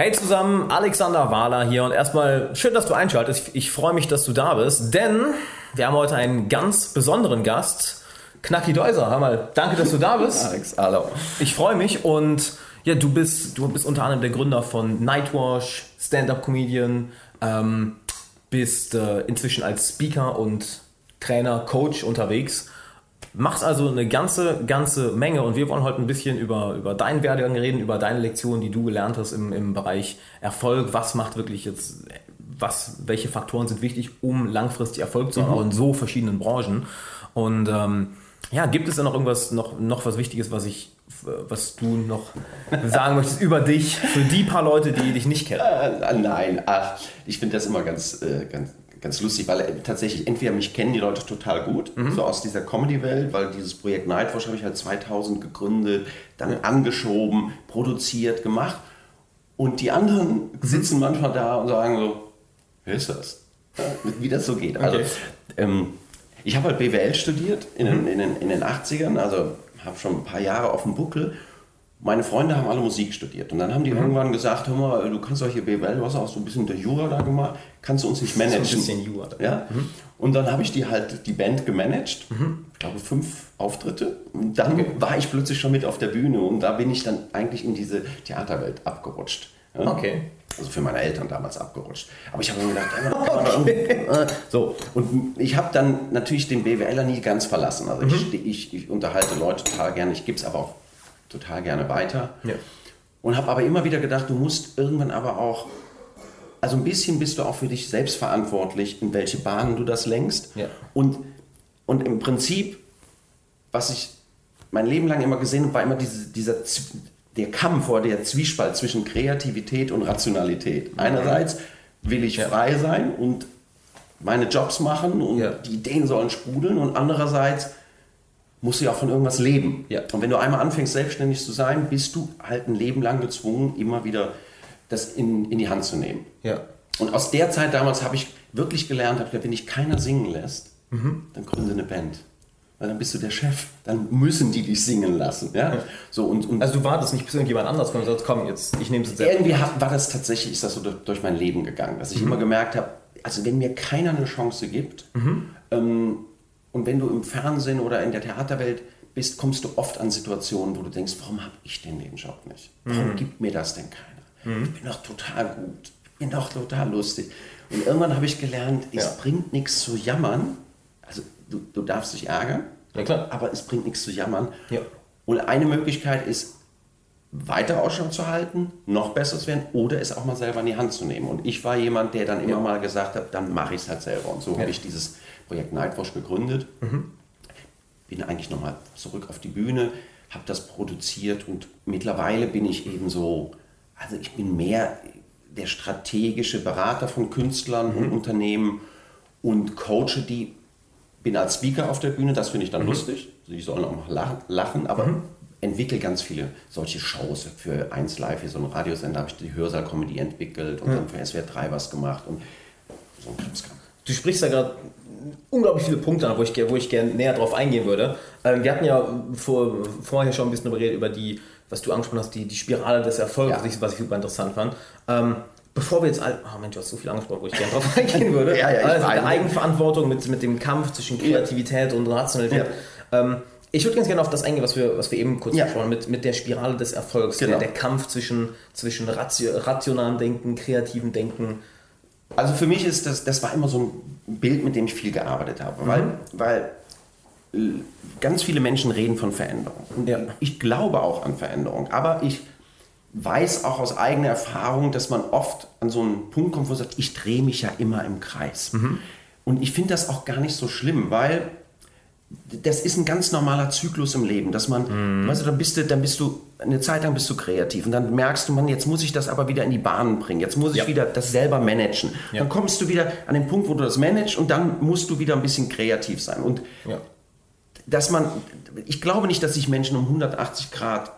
Hey zusammen, Alexander Wahler hier und erstmal schön, dass du einschaltest. Ich, ich freue mich, dass du da bist, denn wir haben heute einen ganz besonderen Gast, Knacki Deuser. Hör mal, danke, dass du da bist. Alex, hallo. Ich freue mich und ja, du bist, du bist unter anderem der Gründer von Nightwash, Stand-Up-Comedian, ähm, bist äh, inzwischen als Speaker und Trainer, Coach unterwegs. Machst also eine ganze, ganze Menge und wir wollen heute ein bisschen über, über deinen Werdegang reden, über deine Lektionen, die du gelernt hast im, im Bereich Erfolg. Was macht wirklich jetzt, was, welche Faktoren sind wichtig, um langfristig Erfolg zu haben, auch in so verschiedenen Branchen. Und ähm, ja, gibt es da noch irgendwas, noch, noch was Wichtiges, was ich, was du noch sagen möchtest über dich, für die paar Leute, die dich nicht kennen? Äh, nein, ach, ich finde das immer ganz, äh, ganz, ganz lustig, weil äh, tatsächlich entweder mich kennen die Leute total gut, Mhm. so aus dieser Comedy-Welt, weil dieses Projekt Nightwatch habe ich halt 2000 gegründet, dann angeschoben, produziert, gemacht. Und die anderen Mhm. sitzen manchmal da und sagen so, wer ist das? Ja, wie das so geht. Also, Okay. ähm, ich habe halt BWL studiert in, den, in, den, in den 80ern, also habe schon ein paar Jahre auf dem Buckel. Meine Freunde haben alle Musik studiert und dann haben die irgendwann gesagt, hör mal, du kannst doch hier BWL, du hast auch so ein bisschen der Jura da gemacht, kannst du uns nicht managen? So ein bisschen Jura. Ja? Und dann habe ich die halt die Band gemanagt, ich glaube fünf Auftritte. Und dann war ich plötzlich schon mit auf der Bühne und da bin ich dann eigentlich in diese Theaterwelt abgerutscht. Ja? Okay. Also für meine Eltern damals abgerutscht. Aber ich habe mir gedacht, ja, kann man doch irgendwie- äh, so. Und ich habe dann natürlich den BWLer nie ganz verlassen. Also ich, steh- ich, ich unterhalte Leute total gerne, ich gebe es aber auch total gerne weiter. Ja. Und habe aber immer wieder gedacht, du musst irgendwann aber auch, also ein bisschen bist du auch für dich selbst verantwortlich, in welche Bahnen du das lenkst. Ja. Und, und im Prinzip, was ich mein Leben lang immer gesehen habe, war immer diese, dieser der Kampf oder der Zwiespalt zwischen Kreativität und Rationalität. Einerseits will ich Ja. frei sein und meine Jobs machen und Ja. die Ideen sollen sprudeln und andererseits musst du ja auch von irgendwas leben. Ja. Und wenn du einmal anfängst, selbstständig zu sein, bist du halt ein Leben lang gezwungen, immer wieder das in, in die Hand zu nehmen. Ja. Und aus der Zeit damals habe ich wirklich gelernt, gedacht, wenn dich keiner singen lässt, dann gründe eine Band. Weil dann bist du der Chef. Dann müssen die dich singen lassen. Ja? So, und, und Also du wartest nicht, bis irgendjemand anders kommt und sagt, komm, jetzt, ich nehme es jetzt irgendwie hat, war das tatsächlich, ist das so durch, mein Leben gegangen, dass ich immer gemerkt habe, also wenn mir keiner eine Chance gibt ähm, und wenn du im Fernsehen oder in der Theaterwelt bist, kommst du oft an Situationen, wo du denkst, warum habe ich denn den Job nicht? Warum gibt mir das denn keiner? Ich bin doch total gut, ich bin doch total lustig. Und irgendwann habe ich gelernt, es Ja. bringt nichts zu jammern. Also du, du darfst dich ärgern, Ja, aber es bringt nichts zu jammern. Ja. Und eine Möglichkeit ist, weiter Ausschau zu halten, noch besser zu werden oder es auch mal selber in die Hand zu nehmen. Und ich war jemand, der dann immer mal gesagt hat, dann mache ich es halt selber. Und so habe ich dieses Projekt Nightwash gegründet. Bin eigentlich nochmal zurück auf die Bühne, habe das produziert und mittlerweile bin ich eben so, also ich bin mehr der strategische Berater von Künstlern und Unternehmen und coache die bin als Speaker auf der Bühne, das finde ich dann lustig. Also Die sollen auch mal lachen, aber entwickle ganz viele solche Shows. Für 1 Live, hier so ein Radiosender, habe ich die Hörsaal-Comedy entwickelt und dann für SWR 3 was gemacht und so ein Krimskram. Du sprichst da gerade unglaublich viele Punkte an, wo ich, wo ich gerne näher drauf eingehen würde. Ähm, wir hatten ja vor, vorher schon ein bisschen darüber geredet, über die, was du angesprochen hast, die, die Spirale des Erfolgs, Ja. was ich- super interessant fand. Ähm, bevor wir jetzt, all, oh Mensch, du hast so viel angesprochen, wo ich gerne drauf eingehen würde. Ja, ja, also mit der weiß. Eigenverantwortung, mit, mit dem Kampf zwischen Kreativität und Rationalität. Ähm, ich würde ganz gerne auf das eingehen, was wir, was wir eben kurz Ja. besprochen haben, mit, mit der Spirale des Erfolgs, Genau. der, der Kampf zwischen, zwischen ratio, rationalem Denken, kreativem Denken. Also für mich ist das, das war immer so ein Bild, mit dem ich viel gearbeitet habe, weil, weil äh, ganz viele Menschen reden von Veränderung. Und Ja. ich glaube auch an Veränderung, aber ich weiß auch aus eigener Erfahrung, dass man oft an so einen Punkt kommt, wo man sagt, ich drehe mich ja immer im Kreis. Und ich finde das auch gar nicht so schlimm, weil das ist ein ganz normaler Zyklus im Leben, dass man, weißt du, dann bist du, dann bist du, eine Zeit lang bist du kreativ und dann merkst du, man, jetzt muss ich das aber wieder in die Bahnen bringen, jetzt muss ich Ja. wieder das selber managen. Ja. Dann kommst du wieder an den Punkt, wo du das managst und dann musst du wieder ein bisschen kreativ sein. Und Ja. dass man, ich glaube nicht, dass sich Menschen um 180 Grad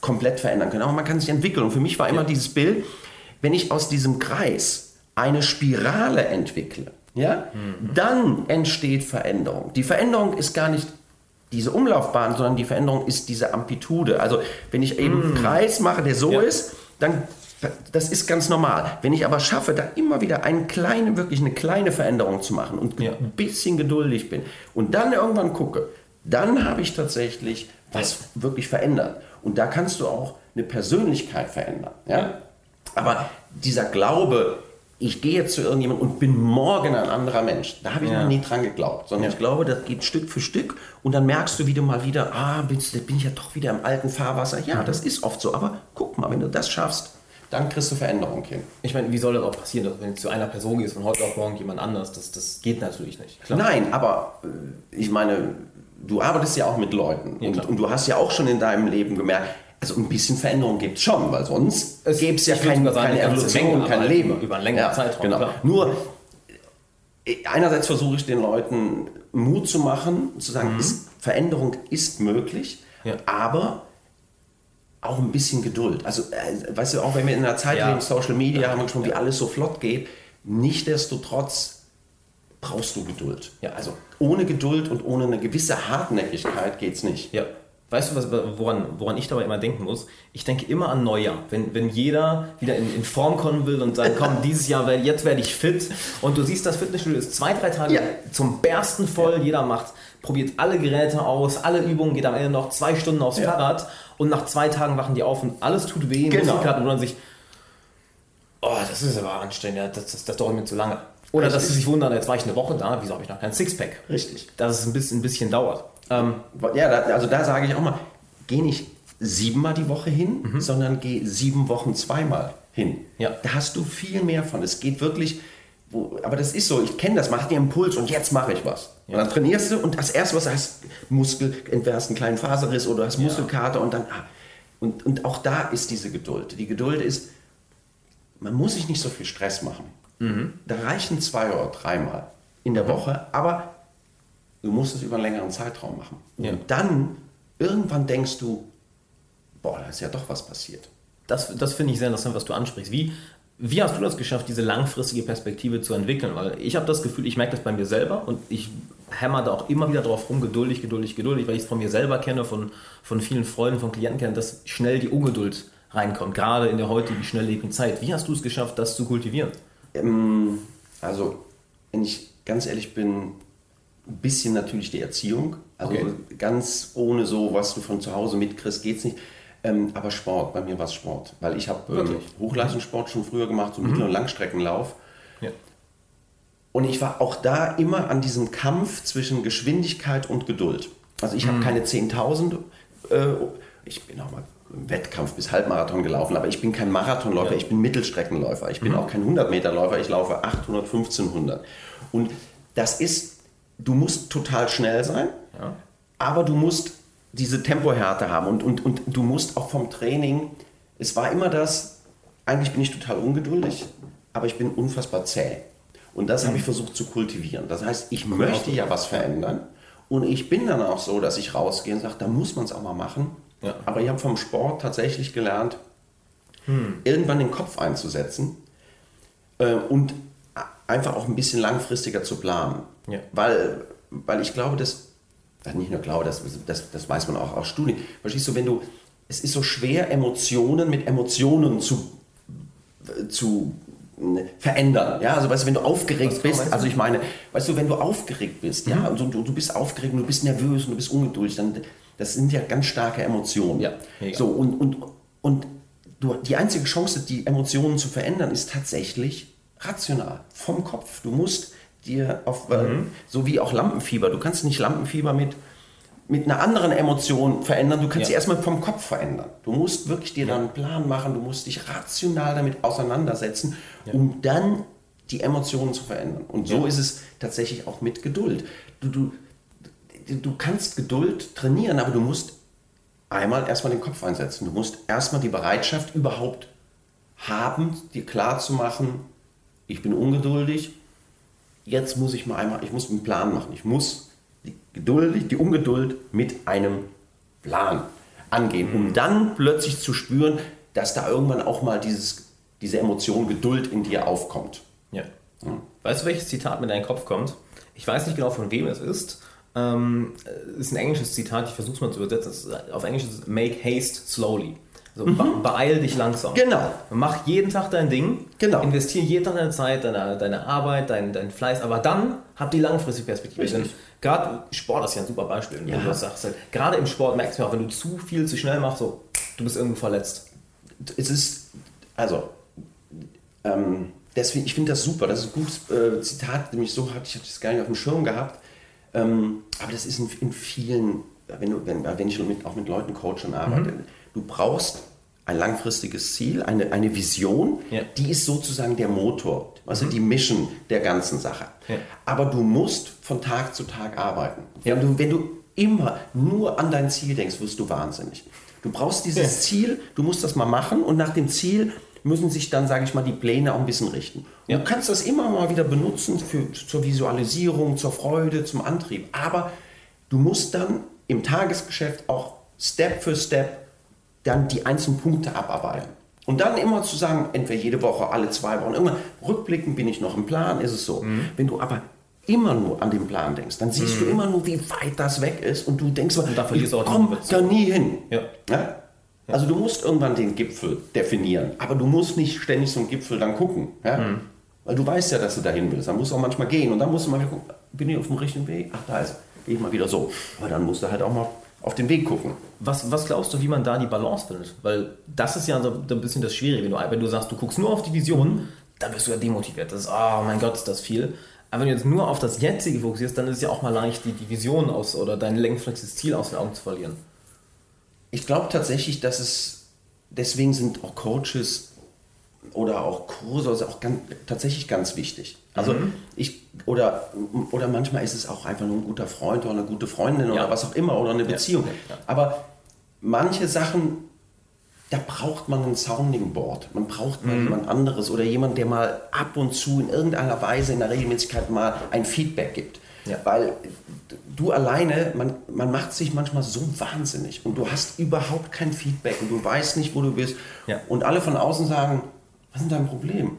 komplett verändern können, aber man kann sich entwickeln. Und für mich war immer dieses Bild, wenn ich aus diesem Kreis eine Spirale entwickle, ja, dann entsteht Veränderung. Die Veränderung ist gar nicht diese Umlaufbahn, sondern die Veränderung ist diese Amplitude. Also wenn ich eben einen Kreis mache, der so Ja. ist, dann Das ist ganz normal. Wenn ich aber schaffe, da immer wieder eine kleine, wirklich eine kleine Veränderung zu machen und Ja. ein bisschen geduldig bin und dann irgendwann gucke, dann habe ich tatsächlich was wirklich verändert. Und da kannst du auch eine Persönlichkeit verändern. Ja? Ja. Aber dieser Glaube, ich gehe jetzt zu irgendjemandem und bin morgen ein anderer Mensch, da habe ich Ja. noch nie dran geglaubt. Sondern ich glaube, das geht Stück für Stück und dann merkst du, wie du mal wieder, ah, bin, bin ich ja doch wieder im alten Fahrwasser. Ja, das ist oft so. Aber guck mal, wenn du das schaffst, dann kriegst du Veränderung hin. Ich meine, wie soll das auch passieren, dass wenn du zu einer Person gehst von heute auf morgen jemand anders, das, das geht natürlich nicht. Klar. Nein, aber äh, ich meine, du arbeitest ja auch mit Leuten Ja, und, und du hast ja auch schon in deinem Leben gemerkt, also ein bisschen Veränderung gibt es schon, weil sonst gäbe es ja kein, sagen, keine Evolution, kein Leben. über- einen längeren Zeitraum, Genau. klar. Nur äh, einerseits versuche ich den Leuten Mut zu machen, zu sagen, ist, Veränderung ist möglich, Mhm. Ja. aber auch ein bisschen Geduld. Also, äh, weißt du, auch wenn wir in einer Zeit Ja. leben, Social Media, haben wir schon, wie alles so flott geht, nichtsdestotrotz brauchst du Geduld. Ja. Also ohne Geduld und ohne eine gewisse Hartnäckigkeit geht es nicht. Ja. Weißt du, was, woran, woran ich dabei immer denken muss? Ich denke immer an Neujahr. Wenn, wenn jeder wieder in, in Form kommen will und sagt, komm, dieses Jahr, werd- jetzt werde ich fit. Und du siehst, das Fitnessstudio ist zwei, drei Tage Ja. zum Bersten voll. Jeder macht, probiert alle Geräte aus, alle Übungen, geht am Ende noch zwei Stunden aufs Ja. Fahrrad. Und nach zwei Tagen wachen die auf und alles tut weh. Genau. Muskelkater und wundern sich, oh, das ist aber anstrengend, ja, das, das, das dauert mir zu lange. Oder dass sie Richtig. sich wundern, jetzt war ich eine Woche da, wieso habe ich noch kein Sixpack? Richtig. Dass es ein bisschen, ein bisschen dauert. Ähm, Ja, da, also da sage ich auch mal, geh nicht siebenmal die Woche hin, sondern geh sieben Wochen zweimal hin. Ja. Da hast du viel mehr von. Es geht wirklich, wo, aber das ist so, ich kenne das, mach dir Impuls und jetzt mache ich was. Und dann trainierst du und das erste, was du hast, Muskel, entweder hast einen kleinen Faserriss oder hast Muskelkater und dann, ah, und, und auch da ist diese Geduld. Die Geduld ist, man muss sich nicht so viel Stress machen. Da reichen zwei oder dreimal in der Woche, aber du musst es über einen längeren Zeitraum machen. Und Ja. dann irgendwann denkst du, boah, da ist ja doch was passiert. Das, das finde ich sehr interessant, was du ansprichst. Wie, wie hast du das geschafft, diese langfristige Perspektive zu entwickeln? Weil ich habe das Gefühl, ich merke das bei mir selber und ich hämmer da auch immer wieder drauf rum, geduldig, geduldig, geduldig, weil ich es von mir selber kenne, von, von vielen Freunden, von Klienten kenne, dass schnell die Ungeduld reinkommt, gerade in der heutigen schnelllebigen Zeit. Wie hast du es geschafft, das zu kultivieren? Ähm, also, wenn ich ganz ehrlich bin, ein bisschen natürlich die Erziehung. Also Okay. ganz ohne so, was du von zu Hause mitkriegst, geht's nicht. Ähm, aber Sport, bei mir war es Sport. Weil ich habe ähm, Wirklich? Mhm. Hochleistungssport schon früher gemacht, so Mittel- und Langstreckenlauf. Ja. Und ich war auch da immer an diesem Kampf zwischen Geschwindigkeit und Geduld. Also ich habe keine 10.000, äh, ich bin auch mal im Wettkampf bis Halbmarathon gelaufen, aber ich bin kein Marathonläufer, Ja. ich bin Mittelstreckenläufer. Ich bin auch kein 100-Meter-Läufer, ich laufe 800, 1500. Und das ist, du musst total schnell sein, Ja. aber du musst diese Tempohärte haben und, und, und du musst auch vom Training, es war immer das, eigentlich bin ich total ungeduldig, aber ich bin unfassbar zäh. Und das habe ich versucht zu kultivieren. Das heißt, ich möchte ja was verändern und ich bin dann auch so, dass ich rausgehe und sage, da muss man es auch mal machen. Ja. Aber ich habe vom Sport tatsächlich gelernt, irgendwann den Kopf einzusetzen äh, und einfach auch ein bisschen langfristiger zu planen. Ja. Weil, weil ich glaube, dass, äh, nicht nur glaube, das, das, das weiß man auch aus Studien, verstehst du, wenn du, es ist so schwer, Emotionen mit Emotionen zu, zu äh, verändern. Ja, also weißt du, wenn du aufgeregt Was bist, du? also ich meine, weißt du, wenn du aufgeregt bist, ja, und du, du bist aufgeregt und du bist nervös und du bist ungeduldig, dann das sind ja ganz starke Emotionen. Ja, mega. so und und und du, die einzige Chance, die Emotionen zu verändern, ist tatsächlich rational vom Kopf. Du musst dir auf äh, Mhm. so wie auch Lampenfieber. Du kannst nicht Lampenfieber mit mit einer anderen Emotion verändern. Du kannst Ja. sie erstmal vom Kopf verändern. Du musst wirklich dir dann einen Plan machen. Du musst dich rational damit auseinandersetzen, um dann die Emotionen zu verändern. Und so Ja. ist es tatsächlich auch mit Geduld. Du, du, du kannst Geduld trainieren, aber du musst einmal erstmal den Kopf einsetzen. Du musst erstmal die Bereitschaft überhaupt haben, dir klar zu machen, ich bin ungeduldig, jetzt muss ich mal einmal, ich muss einen Plan machen. Ich muss die, Geduld, die Ungeduld mit einem Plan angehen, um dann plötzlich zu spüren, dass da irgendwann auch mal dieses, diese Emotion Geduld in dir aufkommt. Ja. Weißt du, welches Zitat mir in deinen Kopf kommt? Ich weiß nicht genau, von wem es ist. Ähm, es ist ein englisches Zitat, ich versuche es mal zu übersetzen. Es ist, auf Englisch ist es Make haste slowly. So, mhm. Beeil dich langsam. Genau. Mach jeden Tag dein Ding. Genau. Investiere jeden Tag deine Zeit, deine, deine Arbeit, dein, dein Fleiß, aber dann hab die langfristige Perspektive. Gerade Sport ist ja ein super Beispiel, ja. wenn du das sagst. Halt, gerade im Sport merkst du auch, wenn du zu viel zu schnell machst, so, du bist irgendwo verletzt. Es ist, also, ähm, deswegen, ich finde das super. Das ist ein gutes äh, Zitat, nämlich so hatte ich das gar nicht auf dem Schirm gehabt. Ähm, aber das ist in, in vielen, wenn, du, wenn, wenn ich mit, auch mit Leuten coache und arbeite, mhm. du brauchst ein langfristiges Ziel, eine, eine Vision, ja. die ist sozusagen der Motor, also mhm. die Mission der ganzen Sache. Ja. Aber du musst von Tag zu Tag arbeiten. Ja. Wenn, du, wenn du immer nur an dein Ziel denkst, wirst du wahnsinnig. Du brauchst dieses Ziel, du musst das mal machen und nach dem Ziel müssen sich dann, sage ich mal, die Pläne auch ein bisschen richten. Du kannst das immer mal wieder benutzen für, zur Visualisierung, zur Freude, zum Antrieb. Aber du musst dann im Tagesgeschäft auch Step für Step dann die einzelnen Punkte abarbeiten. Und dann immer zu sagen, entweder jede Woche, alle zwei Wochen, irgendwann rückblicken, bin ich noch im Plan, ist es so. Mhm. Wenn du aber immer nur an den Plan denkst, dann siehst mhm. du immer nur, wie weit das weg ist und du denkst, und ich komme da nie hin. Ja. Ja? Also du musst irgendwann den Gipfel definieren, aber du musst nicht ständig einen Gipfel dann gucken. Ja? Mhm. Weil du weißt ja, dass du dahin willst. Dann musst du auch manchmal gehen und dann musst du mal gucken, bin ich auf dem richtigen Weg? Ach, da ist, gehe ich mal wieder so. Aber dann musst du halt auch mal auf den Weg gucken. Was, was glaubst du, wie man da die Balance findet? Weil das ist ja so ein bisschen das Schwierige. Wenn du, wenn du sagst, du guckst nur auf die Vision, dann wirst du ja demotiviert. Das ist, oh mein Gott, ist das viel. Aber wenn du jetzt nur auf das Jetzige fokussierst, dann ist es ja auch mal leicht, die, die Vision aus oder dein längfristiges Ziel aus den Augen zu verlieren. Ich glaube tatsächlich, dass es, deswegen sind auch Coaches oder auch Kurse also auch ganz, tatsächlich ganz wichtig. Also mhm. ich, oder, oder manchmal ist es auch einfach nur ein guter Freund oder eine gute Freundin ja. oder was auch immer oder eine Beziehung. Ja. Aber manche Sachen, da braucht man ein Sounding Board. Man braucht mal mhm. jemand anderes oder jemand, der mal ab und zu in irgendeiner Weise in der Regelmäßigkeit mal ein Feedback gibt. Ja. Weil du alleine, man, man macht sich manchmal so wahnsinnig und du hast überhaupt kein Feedback und du weißt nicht, wo du bist. Und alle von außen sagen, was ist dein Problem?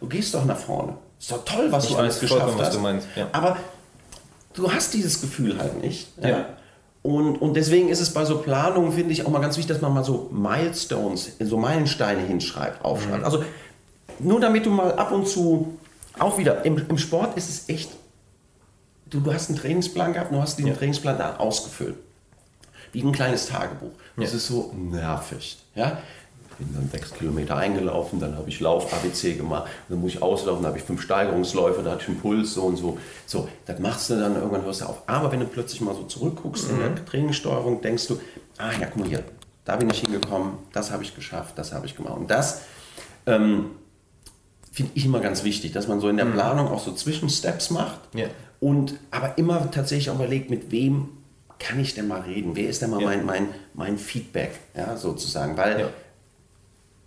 Du gehst doch nach vorne. Ist doch toll, was ich du alles geschafft hast. Du meinst, Aber du hast dieses Gefühl halt nicht. Und, und deswegen ist es bei so Planungen, finde ich, auch mal ganz wichtig, dass man mal so Milestones, so Meilensteine hinschreibt, aufschreibt. Mhm. Also nur damit du mal ab und zu, auch wieder, im, im Sport ist es echt du, du hast einen Trainingsplan gehabt, du hast diesen ja. Trainingsplan da ausgefüllt. Wie ein kleines Tagebuch. Das ja. ist so nervig. Ja? Bin dann sechs Kilometer eingelaufen, dann habe ich Lauf-ABC gemacht, dann muss ich auslaufen, dann habe ich fünf Steigerungsläufe, da hatte ich einen Puls so und so. So, das machst du dann, irgendwann hörst du auf. Aber wenn du plötzlich mal so zurückguckst mhm. in der Trainingssteuerung, denkst du, ah ja, guck mal hier, da bin ich hingekommen, das habe ich geschafft, das habe ich gemacht. Und das ähm, finde ich immer ganz wichtig, dass man so in der mhm. Planung auch so Zwischensteps macht. Ja und aber immer tatsächlich auch überlegt, mit wem kann ich denn mal reden? Wer ist denn mal ja. mein, mein, mein Feedback, ja, sozusagen? Weil ja.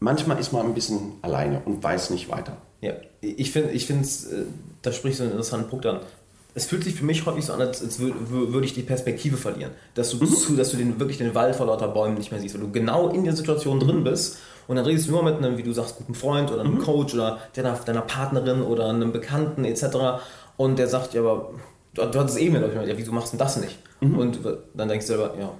Manchmal ist man ein bisschen alleine und weiß nicht weiter. Ja, ich finde, ich finde, äh, da sprichst du einen interessanten Punkt an. Es fühlt sich für mich häufig so an, als, als würde ich die Perspektive verlieren. Dass du, mhm. zu, dass du den, wirklich den Wald vor lauter Bäumen nicht mehr siehst, weil du genau in der Situation drin mhm. bist und dann redest du nur mit einem, wie du sagst, guten Freund oder einem mhm. Coach oder deiner, deiner Partnerin oder einem Bekannten etc. Und der sagt, ja, aber du, du hattest eben mit ja, wieso machst du das nicht? Mhm. Und dann denkst du selber, ja,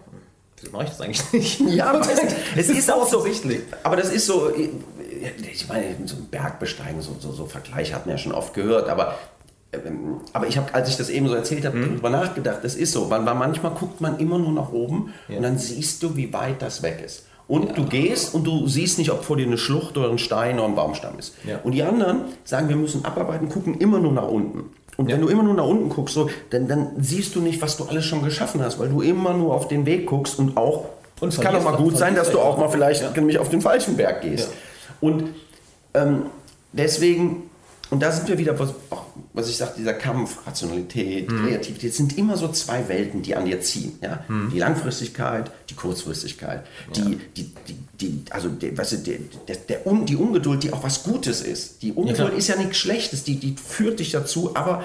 wieso mache ich das eigentlich nicht? Ja, aber es, es ist auch so wichtig. Aber das ist so, ich meine, so ein Bergbesteigen, so, so, so Vergleich hat man ja schon oft gehört, aber ähm, aber ich habe, als ich das eben so erzählt habe, mhm. darüber nachgedacht. Das ist so, weil, weil manchmal guckt man immer nur nach oben ja. und dann siehst du, wie weit das weg ist. Und ja. du gehst und du siehst nicht, ob vor dir eine Schlucht oder ein Stein oder ein Baumstamm ist. Ja. Und die anderen sagen, wir müssen abarbeiten, gucken immer nur nach unten. Und ja. wenn du immer nur nach unten guckst, so, dann, dann siehst du nicht, was du alles schon geschaffen hast, weil du immer nur auf den Weg guckst und auch, und es kann auch mal gut sein, dass du auch mal vielleicht ja. nämlich auf den falschen Berg gehst. Ja. Und ähm, deswegen und da sind wir wieder, was, was ich sage, dieser Kampf, Rationalität, mhm. Kreativität, sind immer so zwei Welten, die an dir ziehen. Ja? Mhm. Die Langfristigkeit, die Kurzfristigkeit. Die, ja. die, die, die, also die, weißt du, der, der, der, die Ungeduld, die auch was Gutes ist. Die Ungeduld ja, ist ja nichts Schlechtes, die, die führt dich dazu, aber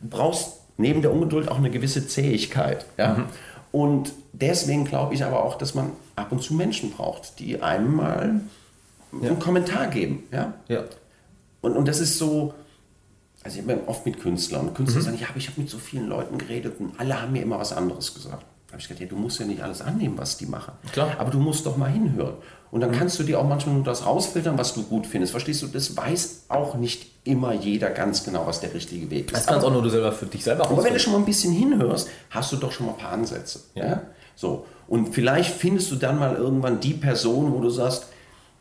du brauchst neben der Ungeduld auch eine gewisse Zähigkeit. Ja? Mhm. Und deswegen glaube ich aber auch, dass man ab und zu Menschen braucht, die einem mal einen Kommentar geben. Ja? ja. Und, und das ist so, also ich habe oft mit Künstlern. Und Künstler mhm. sagen, ja, aber ich habe mit so vielen Leuten geredet und alle haben mir immer was anderes gesagt. habe ich gesagt, ja, du musst ja nicht alles annehmen, was die machen. Klar. Aber du musst doch mal hinhören. Und dann kannst du dir auch manchmal nur das rausfiltern, was du gut findest. Verstehst du? Das weiß auch nicht immer jeder ganz genau, was der richtige Weg ist. Das kannst auch nur du selber für dich selber Aber wenn du schon mal ein bisschen hinhörst, hast du doch schon mal ein paar Ansätze. Ja. So. Und vielleicht findest du dann mal irgendwann die Person, wo du sagst,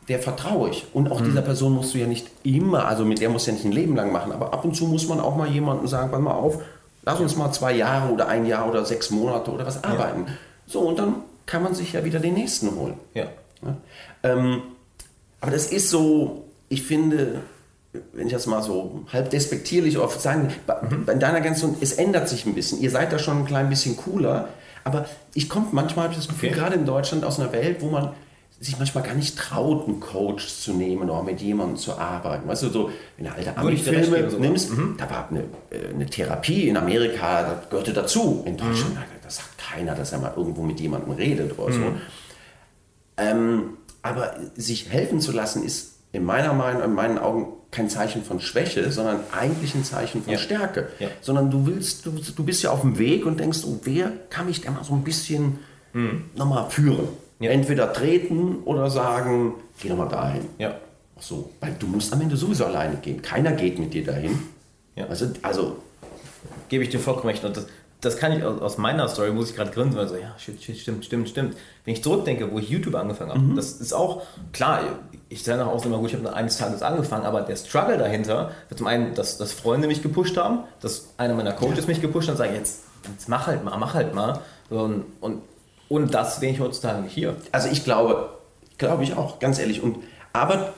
der vertraue ich. Und auch dieser Person musst du ja nicht immer, also mit der musst du ja nicht ein Leben lang machen, aber ab und zu muss man auch mal jemandem sagen, pass mal auf, lass uns mal zwei Jahre oder ein Jahr oder sechs Monate oder was arbeiten. So, und dann kann man sich ja wieder den nächsten holen. Ja. Ja? Ähm, aber das ist so, ich finde, wenn ich das mal so halb despektierlich oft sagen, bei, bei deiner ganzen, es ändert sich ein bisschen. Ihr seid da schon ein klein bisschen cooler, aber ich komme manchmal, habe ich das Gefühl, Okay. gerade in Deutschland aus einer Welt, wo man sich manchmal gar nicht traut, einen Coach zu nehmen oder mit jemandem zu arbeiten. Weißt du, so, wenn du alte Ami-Filme nimmst, da war eine, äh, eine Therapie in Amerika, das gehörte dazu. In Deutschland, das sagt keiner, dass er mal irgendwo mit jemandem redet oder so. Ähm, aber sich helfen zu lassen, ist in meiner Meinung, in meinen Augen kein Zeichen von Schwäche, sondern eigentlich ein Zeichen von Ja. Stärke. Ja. Sondern du willst, du, du bist ja auf dem Weg und denkst, oh, wer kann mich da mal so ein bisschen nochmal führen? Ja. Entweder treten oder sagen, geh doch mal dahin. Ja. Ach so, weil du musst am Ende sowieso alleine gehen. Keiner geht mit dir dahin. Ja. Also, also Gebe ich dir vollkommen recht. Und das, das kann ich aus, aus meiner Story, muss ich gerade grinsen, weil so, ja, shit, shit, stimmt, stimmt, stimmt. Wenn ich zurückdenke, wo ich YouTube angefangen habe, das ist auch, klar, ich sage nach außen immer, gut, ich habe eines Tages angefangen, aber der Struggle dahinter, wird zum einen, dass, dass Freunde mich gepusht haben, dass einer meiner Coaches mich gepusht hat und sagen, jetzt, jetzt mach halt mal, mach halt mal. Und, und, und das wäre ich heutzutage hier. Also ich glaube, glaube ich auch, ganz ehrlich. Und, aber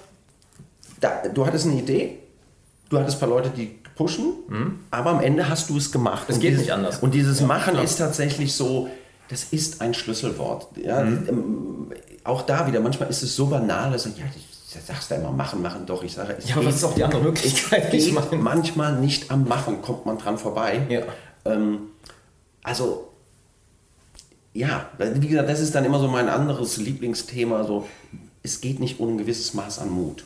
da, du hattest eine Idee, du hattest ein paar Leute, die pushen, aber am Ende hast du es gemacht. Es geht dieses, nicht anders. Und dieses Machen klar. ist tatsächlich so, das ist ein Schlüsselwort. Ja, ähm, auch da wieder, manchmal ist es so banal, dass du, ja, du sagst da immer machen, machen doch. Ich sage, es Ja, aber was ist auch die andere Möglichkeit? Ich manchmal nicht am Machen, kommt man dran vorbei. Ja. Ähm, also, ja, wie gesagt, das ist dann immer so mein anderes Lieblingsthema. So, es geht nicht ohne ein gewisses Maß an Mut.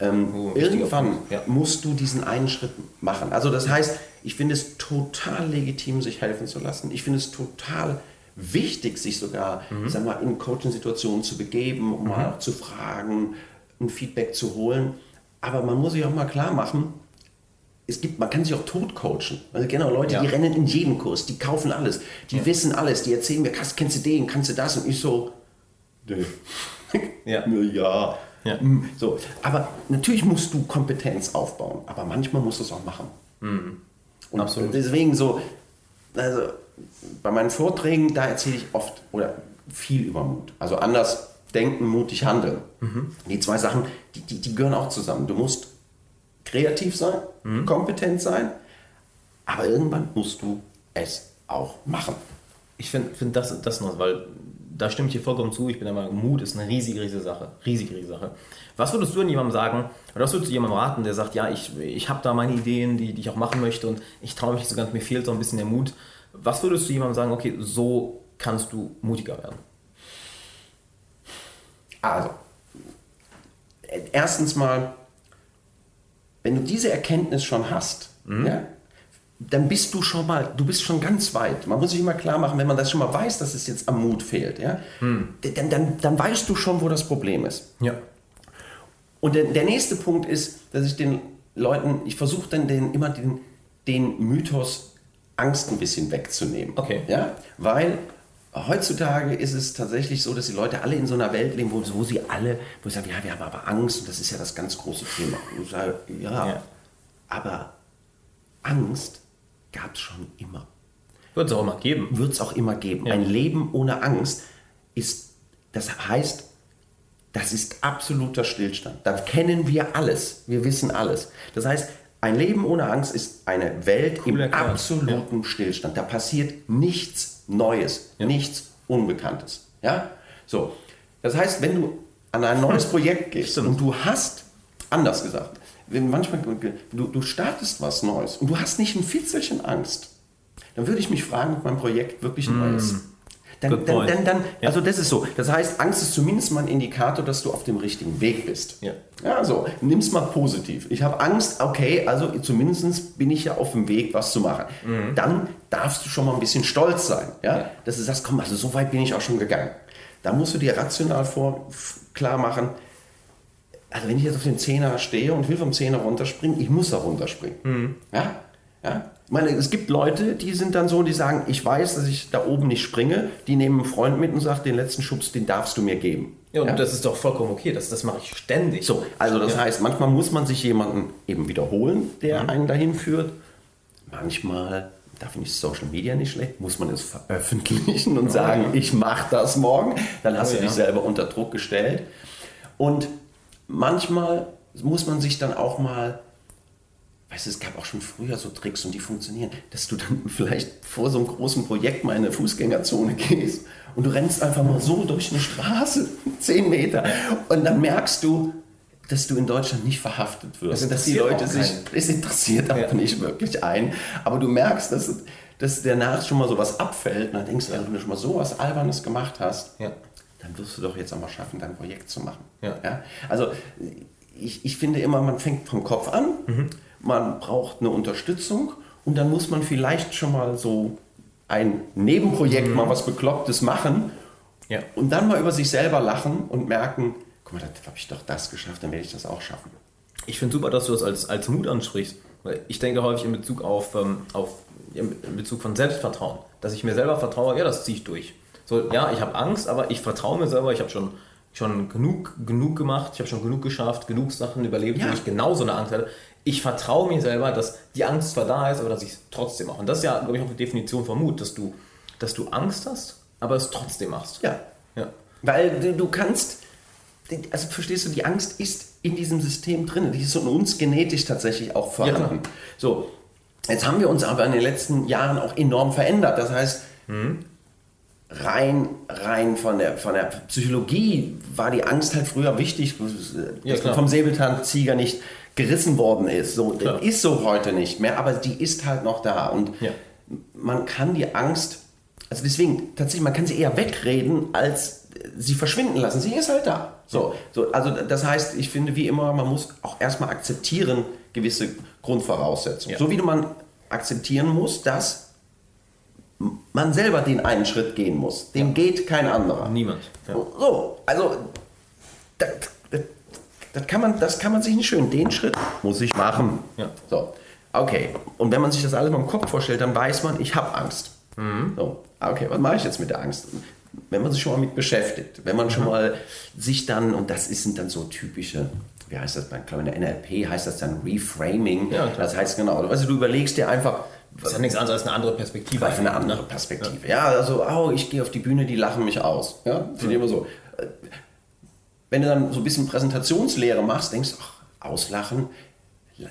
Ähm, Oh, irgendwann ja. musst du diesen einen Schritt machen. Also das heißt, ich finde es total legitim, sich helfen zu lassen. Ich finde es total wichtig, sich sogar Mhm. sag mal, in Coaching-Situationen zu begeben, um mal auch zu fragen, ein Feedback zu holen. Aber man muss sich auch mal klar machen, es gibt, man kann sich auch tot coachen. Also genau, Leute, Ja. die rennen in jeden Kurs, die kaufen alles, die wissen alles, die erzählen mir, "Kannst- kennst du den, kannst du das? Und ich so, nee. Ja. ja. Ja. Mm, So, aber natürlich musst du Kompetenz aufbauen, aber manchmal musst du es auch machen. Und Absolut. deswegen so, also bei meinen Vorträgen, da erzähle ich oft oder viel über Mut. Also anders denken, mutig handeln. Die zwei Sachen, die, die, die gehören auch zusammen. Du musst kreativ sein, kompetent sein, aber irgendwann musst du es auch machen. Ich finde find das, das noch, weil da stimme ich dir vollkommen zu. Ich bin der Meinung, Mut ist eine riesige, riesige Sache. Riesige, riesige Sache. Was würdest du denn jemandem sagen, oder was würdest du jemandem raten, der sagt, ja, ich, ich habe da meine Ideen, die, die ich auch machen möchte und ich traue mich nicht so ganz, mir fehlt so ein bisschen der Mut. Was würdest du jemandem sagen, okay, so kannst du mutiger werden? Also, erstens mal, wenn du diese Erkenntnis schon hast, ja, dann bist du schon mal, du bist schon ganz weit. Man muss sich immer klar machen, wenn man das schon mal weiß, dass es jetzt am Mut fehlt, ja, dann, dann, dann weißt du schon, wo das Problem ist. Ja. Und der, der nächste Punkt ist, dass ich den Leuten, ich versuche dann den, immer den, den Mythos Angst ein bisschen wegzunehmen. Okay. Ja? Weil heutzutage ist es tatsächlich so, dass die Leute alle in so einer Welt leben, wo, wo sie alle, wo sie sagen, ja, wir haben aber Angst und das ist ja das ganz große Thema. Und ich sage, ja, Ja. aber Angst gab es schon immer. Wird es auch immer geben. Wird es auch immer geben. Ja. Ein Leben ohne Angst ist, das heißt, das ist absoluter Stillstand. Da kennen wir alles. Wir wissen alles. Das heißt, ein Leben ohne Angst ist eine Welt Cool im absoluten Stillstand. Da passiert nichts Neues, nichts Unbekanntes. Ja? So. Das heißt, wenn du an ein neues Projekt gehst Stimmt. und du hast, anders gesagt, wenn manchmal du, du startest was Neues und du hast nicht ein Fitzelchen Angst, dann würde ich mich fragen, ob mein Projekt wirklich neu ist. Dann, dann, dann, dann ja. also das ist so. Das heißt, Angst ist zumindest mal ein Indikator, dass du auf dem richtigen Weg bist. Ja. Also nimm's mal positiv. Ich habe Angst, okay, also zumindest bin ich ja auf dem Weg, was zu machen. Mhm. Dann darfst du schon mal ein bisschen stolz sein. Ja? ja? Dass du sagst, komm, also so weit bin ich auch schon gegangen. Da musst du dir rational vor, klar machen, also wenn ich jetzt auf den Zehner stehe und will vom Zehner runterspringen, ich muss da runterspringen. Mhm. Ja? Ja? Ich meine, es gibt Leute, die sind dann so, die sagen, ich weiß, dass ich da oben nicht springe. Die nehmen einen Freund mit und sagen, den letzten Schubs, den darfst du mir geben. Ja, und ja? das ist doch vollkommen okay. Das, das mache ich ständig. So, also das ja. heißt, manchmal muss man sich jemanden eben wiederholen, der mhm. einen dahin führt. Manchmal, da finde ich Social Media nicht schlecht, muss man es veröffentlichen und oh, sagen, ja. ich mache das morgen. Dann hast oh, du dich selber unter Druck gestellt. Und manchmal muss man sich dann auch mal weißt du, es gab auch schon früher so Tricks und die funktionieren, dass du dann vielleicht vor so einem großen Projekt mal in eine Fußgängerzone gehst und du rennst einfach mal so durch eine Straße, zehn Meter, und dann merkst du, dass du in Deutschland nicht verhaftet wirst. dass die Leute sich, es interessiert aber ja. nicht wirklich ein, aber du merkst, dass, dass danach schon mal sowas abfällt und dann denkst du, ja. wenn du schon mal sowas Albernes gemacht hast, ja. dann wirst du doch jetzt auch mal schaffen, dein Projekt zu machen. Also ich, ich finde immer, man fängt vom Kopf an, mhm man braucht eine Unterstützung und dann muss man vielleicht schon mal so ein Nebenprojekt, mhm. mal was Beklopptes machen ja. und dann mal über sich selber lachen und merken, guck mal, da habe ich doch das geschafft, dann werde ich das auch schaffen. Ich finde super, dass du das als, als Mut ansprichst. Weil ich denke häufig in Bezug auf, ähm, auf in Bezug von Selbstvertrauen, dass ich mir selber vertraue, ja, das ziehe ich durch. So, ja, ich habe Angst, aber ich vertraue mir selber, ich habe schon, schon genug, genug gemacht, ich habe schon genug geschafft, genug Sachen überlebt, ja. wo ich genau so eine Angst hatte ich vertraue mir selber, dass die Angst zwar da ist, aber dass ich es trotzdem mache. Und das ist ja, glaube ich, auch eine Definition von Mut, dass du, dass du Angst hast, aber es trotzdem machst. Ja. ja. Weil du kannst, also verstehst du, die Angst ist in diesem System drin. Die ist in uns genetisch tatsächlich auch vorhanden. Ja, so, jetzt haben wir uns aber in den letzten Jahren auch enorm verändert. Das heißt, mhm. rein, rein von der, von der Psychologie war die Angst halt früher wichtig, ja, vom Säbelzahntiger nicht gerissen worden ist. So, das ist so heute nicht mehr, aber die ist halt noch da. Und ja. man kann die Angst, also deswegen, tatsächlich, man kann sie eher wegreden, als sie verschwinden lassen. Sie ist halt da. So, so, also das heißt, ich finde wie immer, man muss auch erstmal akzeptieren, gewisse Grundvoraussetzungen. Ja. So wie du man akzeptieren muss, dass man selber den einen Schritt gehen muss. Dem ja. geht kein anderer. Niemand. Ja. So, also das, das kann man, das kann man sich nicht schön. Den Schritt muss ich machen. Ja. So, okay. Und wenn man sich das alles mal im Kopf vorstellt, dann weiß man, ich habe Angst. Mhm. So, okay, was mache ich jetzt mit der Angst? Wenn man sich schon mal mit beschäftigt, wenn man mhm. schon mal sich dann, und das sind dann so typische, wie heißt das, ich glaube in der NLP heißt das dann Reframing. Ja, das heißt genau, also du überlegst dir einfach, das ist ja nichts anderes als eine andere Perspektive. Eine andere Perspektive. Ja, ja also, oh, ich gehe auf die Bühne, die lachen mich aus. Ja, finde ich immer so wenn du dann so ein bisschen Präsentationslehre machst, denkst du, ach, auslachen,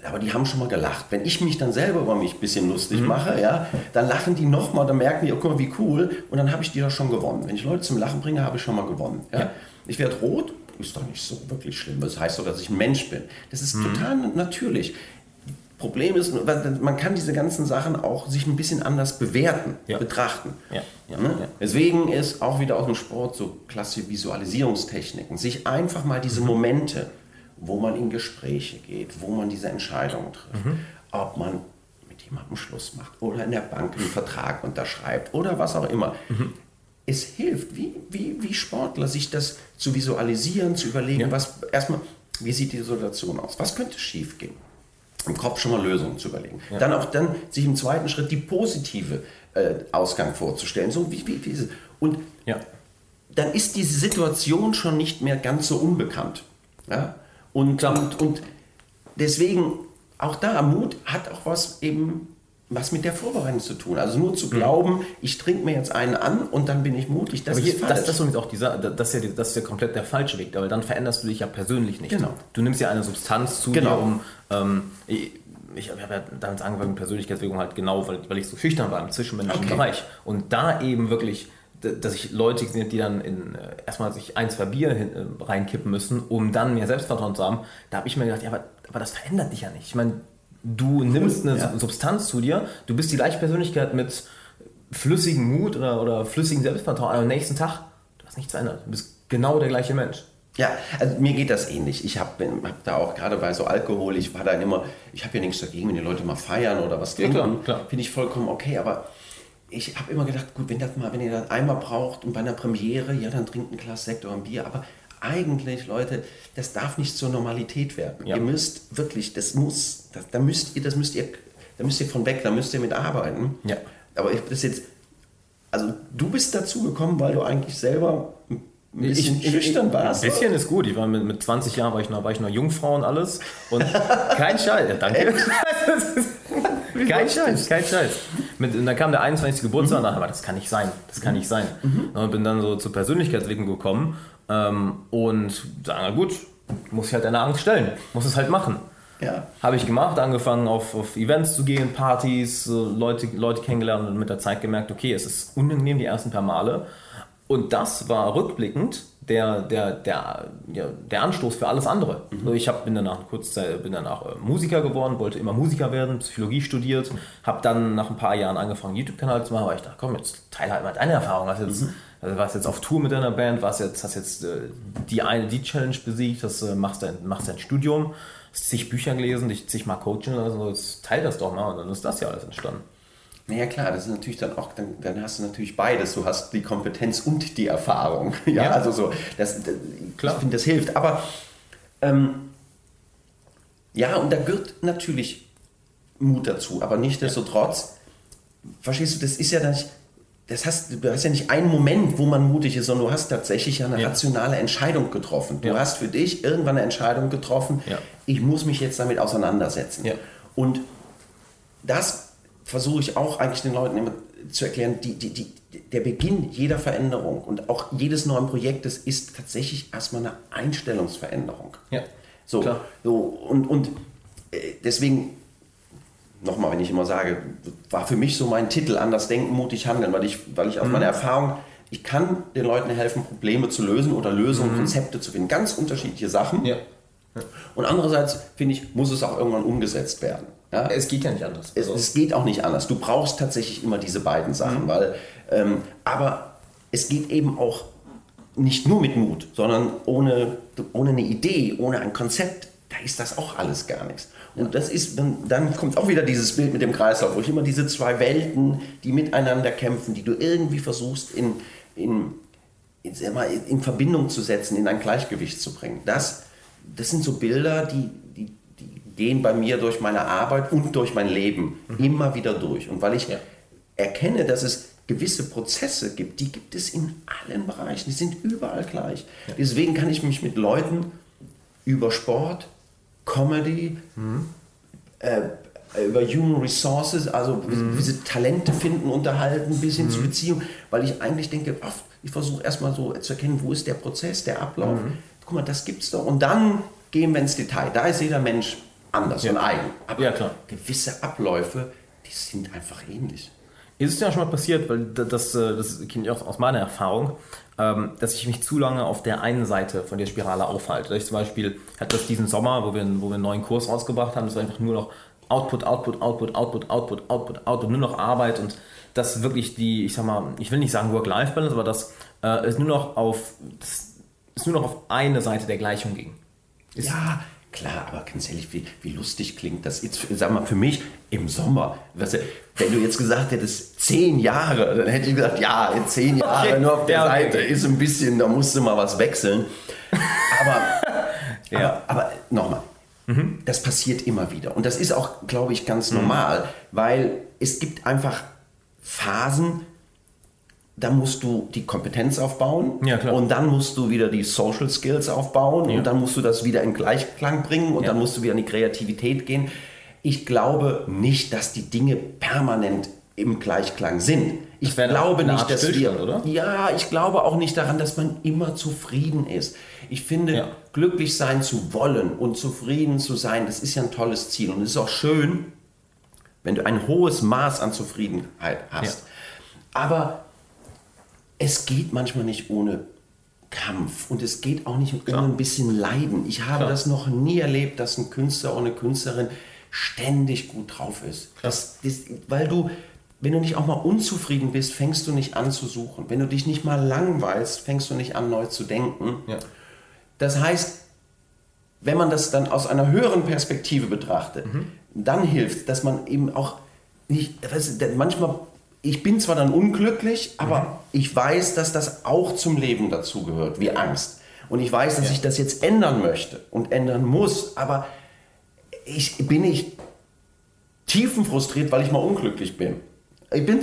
aber die haben schon mal gelacht. Wenn ich mich dann selber über mich ein bisschen lustig mhm. mache, ja, dann lachen die nochmal, dann merken die, oh, guck mal, wie cool, und dann habe ich die doch schon gewonnen. Wenn ich Leute zum Lachen bringe, habe ich schon mal gewonnen. Ja? ja. Ich werde rot, ist doch nicht so wirklich schlimm. Das heißt doch, dass ich ein Mensch bin. Das ist mhm. total natürlich. Problem ist, man kann diese ganzen Sachen auch sich ein bisschen anders bewerten, ja. betrachten. Ja. Ja. Ne? Deswegen ist auch wieder aus dem Sport so klassische Visualisierungstechniken, sich einfach mal diese mhm. Momente, wo man in Gespräche geht, wo man diese Entscheidungen trifft, mhm. ob man mit jemandem Schluss macht oder in der Bank einen Vertrag unterschreibt oder was auch immer. Mhm. Es hilft, wie, wie, wie Sportler, sich das zu visualisieren, zu überlegen, was erstmal, wie sieht die Situation aus, was könnte schief gehen im Kopf schon mal Lösungen zu überlegen. Ja. Dann auch dann sich im zweiten Schritt die positive äh, Ausgang vorzustellen. So wie, wie diese. Und ja. dann ist diese Situation schon nicht mehr ganz so unbekannt. Ja? Und, und, und deswegen auch da, Mut hat auch was eben was mit der Vorbereitung zu tun. Also nur zu mhm. glauben, mhm. ich trinke mir jetzt einen an und dann bin ich mutig, das Aber ist falsch. Das, das, ist auch dieser, das, ist ja, das ist ja komplett der falsche Weg, weil dann veränderst du dich ja persönlich nicht. Genau. Du nimmst ja eine Substanz zu genau. dir, um... Ähm, ich, habe ja damals angefangen mit Persönlichkeitsentwicklung halt genau, weil, weil ich so schüchtern war im zwischenmenschlichen okay. Bereich. Und da eben wirklich dass ich Leute gesehen die dann in, äh, erstmal sich ein, zwei Bier hin, äh, reinkippen müssen, um dann mehr Selbstvertrauen zu haben. Da habe ich mir gedacht, ja, aber, aber das verändert dich ja nicht. Ich meine, Du nimmst eine ja. Substanz zu dir, du bist die gleiche Persönlichkeit mit flüssigen Mut oder, oder flüssigen Selbstvertrauen, aber am nächsten Tag, du hast nichts verändert. Du bist genau der gleiche Mensch. Ja, also mir geht das ähnlich. Ich habe hab da auch gerade bei so Alkohol, ich war da immer, ich habe ja nichts dagegen, wenn die Leute mal feiern oder was trinken, ja, finde ich vollkommen okay, aber ich habe immer gedacht, gut, wenn das mal, wenn ihr das einmal braucht und bei einer Premiere, ja, dann trinkt ein Glas Sekt oder ein Bier, aber eigentlich, Leute, das darf nicht zur Normalität werden. Ja. Ihr müsst wirklich, das muss, das, da müsst ihr, das müsst ihr, da müsst ihr von weg, da müsst ihr mit arbeiten. Ja. Aber ich das jetzt, also du bist dazu gekommen, weil du eigentlich selber ein bisschen ich, schüchtern warst. Ein bisschen ist gut. Ich war mit, mit 20 Jahren war ich noch, war ich noch Jungfrau und alles. Und kein Scheiß. Ja, danke. kein Scheiß, kein Scheiß. Mit, und dann kam der 21. Geburtstag mhm. und dachte, das kann nicht sein. Das kann nicht sein. Mhm. Und bin dann so zur Persönlichkeitsentwicklung gekommen ähm, und sagen, na gut, muss ich halt deine Angst stellen, muss es halt machen. Ja. Habe ich gemacht, angefangen auf, auf Events zu gehen, Partys, Leute, Leute kennengelernt und mit der Zeit gemerkt, okay, es ist unangenehm die ersten paar Male. Und das war rückblickend der, der, der, der Anstoß für alles andere. Mhm. Also ich hab, bin danach kurz bin danach äh, Musiker geworden, wollte immer Musiker werden, Psychologie studiert, habe dann nach ein paar Jahren angefangen, YouTube-Kanal zu machen, weil ich dachte, komm, jetzt teile halt mal deine Erfahrung. Hast jetzt, mhm. Also warst jetzt auf Tour mit deiner Band, warst jetzt, hast jetzt äh, die eine, die Challenge besiegt, das, äh, machst, dein, machst dein Studium, hast zig Bücher gelesen, dich zig mal coachen, also jetzt teil das doch mal und dann ist das ja alles entstanden. Naja klar, das ist natürlich dann auch, dann, dann, hast du natürlich beides. Du hast die Kompetenz und die Erfahrung. Ja, ja. also so, das, das klar. ich finde, das hilft. Aber ähm, ja, und da gehört natürlich Mut dazu, aber nichtsdestotrotz, ja. verstehst du, das ist ja nicht, das hast, du hast ja nicht einen Moment, wo man mutig ist, sondern du hast tatsächlich eine ja. rationale Entscheidung getroffen. Du ja. hast für dich irgendwann eine Entscheidung getroffen, ja. ich muss mich jetzt damit auseinandersetzen. Und das versuche ich auch eigentlich den Leuten immer zu erklären, die, die, die, der Beginn jeder Veränderung und auch jedes neuen Projektes ist tatsächlich erstmal eine Einstellungsveränderung. Ja. So, klar. so und, und äh, deswegen, nochmal, wenn ich immer sage, war für mich so mein Titel, anders denken, mutig handeln, weil ich, weil ich aus mhm. meiner Erfahrung, ich kann den Leuten helfen, Probleme zu lösen oder Lösungen, mhm. Konzepte zu finden. Ganz unterschiedliche Sachen. Ja. Und andererseits, finde ich, muss es auch irgendwann umgesetzt werden. Ja? Es geht ja nicht anders. Es, es, geht auch nicht anders. Du brauchst tatsächlich immer diese beiden Sachen, mhm. weil, ähm, aber es geht eben auch nicht nur mit Mut, sondern ohne, ohne eine Idee, ohne ein Konzept, da ist das auch alles gar nichts. Und das ist, dann, dann kommt auch wieder dieses Bild mit dem Kreislauf, wo ich immer diese zwei Welten, die miteinander kämpfen, die du irgendwie versuchst in, in, in, in Verbindung zu setzen, in ein Gleichgewicht zu bringen. Das das sind so Bilder, die, die, die gehen bei mir durch meine Arbeit und durch mein Leben mhm. immer wieder durch. Und weil ich ja. erkenne, dass es gewisse Prozesse gibt, die gibt es in allen Bereichen, die sind überall gleich. Ja. Deswegen kann ich mich mit Leuten über Sport, Comedy, mhm. äh, über Human Resources, also mhm. wie sie Talente finden, unterhalten, bis hin mhm. zu Beziehungen, weil ich eigentlich denke, oft, ich versuche erstmal so zu erkennen, wo ist der Prozess, der Ablauf. Mhm guck mal, das gibt's doch. Und dann gehen wir ins Detail. Da ist jeder Mensch anders ja. und eigen. Aber ja, klar. gewisse Abläufe, die sind einfach ähnlich. Ist es ja schon mal passiert, weil das, äh, das kenne ich auch aus meiner Erfahrung, dass ich mich zu lange auf der einen Seite von der Spirale aufhalte. Ich zum Beispiel hatte das diesen Sommer, wo wir, wo wir einen neuen Kurs rausgebracht haben, das war einfach nur noch Output, Output, Output, Output, Output, Output, Output, nur noch Arbeit und das wirklich die, ich sag mal, ich will nicht sagen Work-Life-Balance, aber das äh, ist nur noch auf, das, es nur noch auf eine Seite der Gleichung ging. Ist ja, klar, aber ganz ehrlich, wie, wie lustig klingt das jetzt, sag mal, für mich im Sommer. Weißt du, wenn du jetzt gesagt hättest, zehn Jahre, dann hätte ich gesagt, ja, in zehn Jahre okay. nur auf der ja, okay. Seite ist ein bisschen, da musst du mal was wechseln. Aber, ja. aber, aber nochmal, mhm. das passiert immer wieder. Und das ist auch, glaube ich, ganz mhm. normal, weil es gibt einfach Phasen, da musst du die Kompetenz aufbauen ja, und dann musst du wieder die Social Skills aufbauen ja. und dann musst du das wieder in Gleichklang bringen und ja. dann musst du wieder in die Kreativität gehen. Ich glaube nicht, dass die Dinge permanent im Gleichklang sind. Ich glaube nicht, dass wir, oder? Ja, ich glaube auch nicht daran, dass man immer zufrieden ist. Ich finde, glücklich sein zu wollen und zufrieden zu sein, das ist ja ein tolles Ziel und es ist auch schön, wenn du ein hohes Maß an Zufriedenheit hast. Aber es geht manchmal nicht ohne Kampf und es geht auch nicht Klar. ohne ein bisschen Leiden. Ich habe Klar. das noch nie erlebt, dass ein Künstler oder eine Künstlerin ständig gut drauf ist. Das, das, weil du, wenn du nicht auch mal unzufrieden bist, fängst du nicht an zu suchen. Wenn du dich nicht mal langweilst, fängst du nicht an, neu zu denken. Ja. Das heißt, wenn man das dann aus einer höheren Perspektive betrachtet, Mhm. dann hilft, dass man eben auch nicht, weißt du, manchmal, ich bin zwar dann unglücklich, aber Mhm. ich weiß, dass das auch zum Leben dazugehört, wie Angst. Und ich weiß, dass Ja. ich das jetzt ändern möchte und ändern muss, aber ich bin nicht tiefenfrustriert, weil ich mal unglücklich bin. Ich bin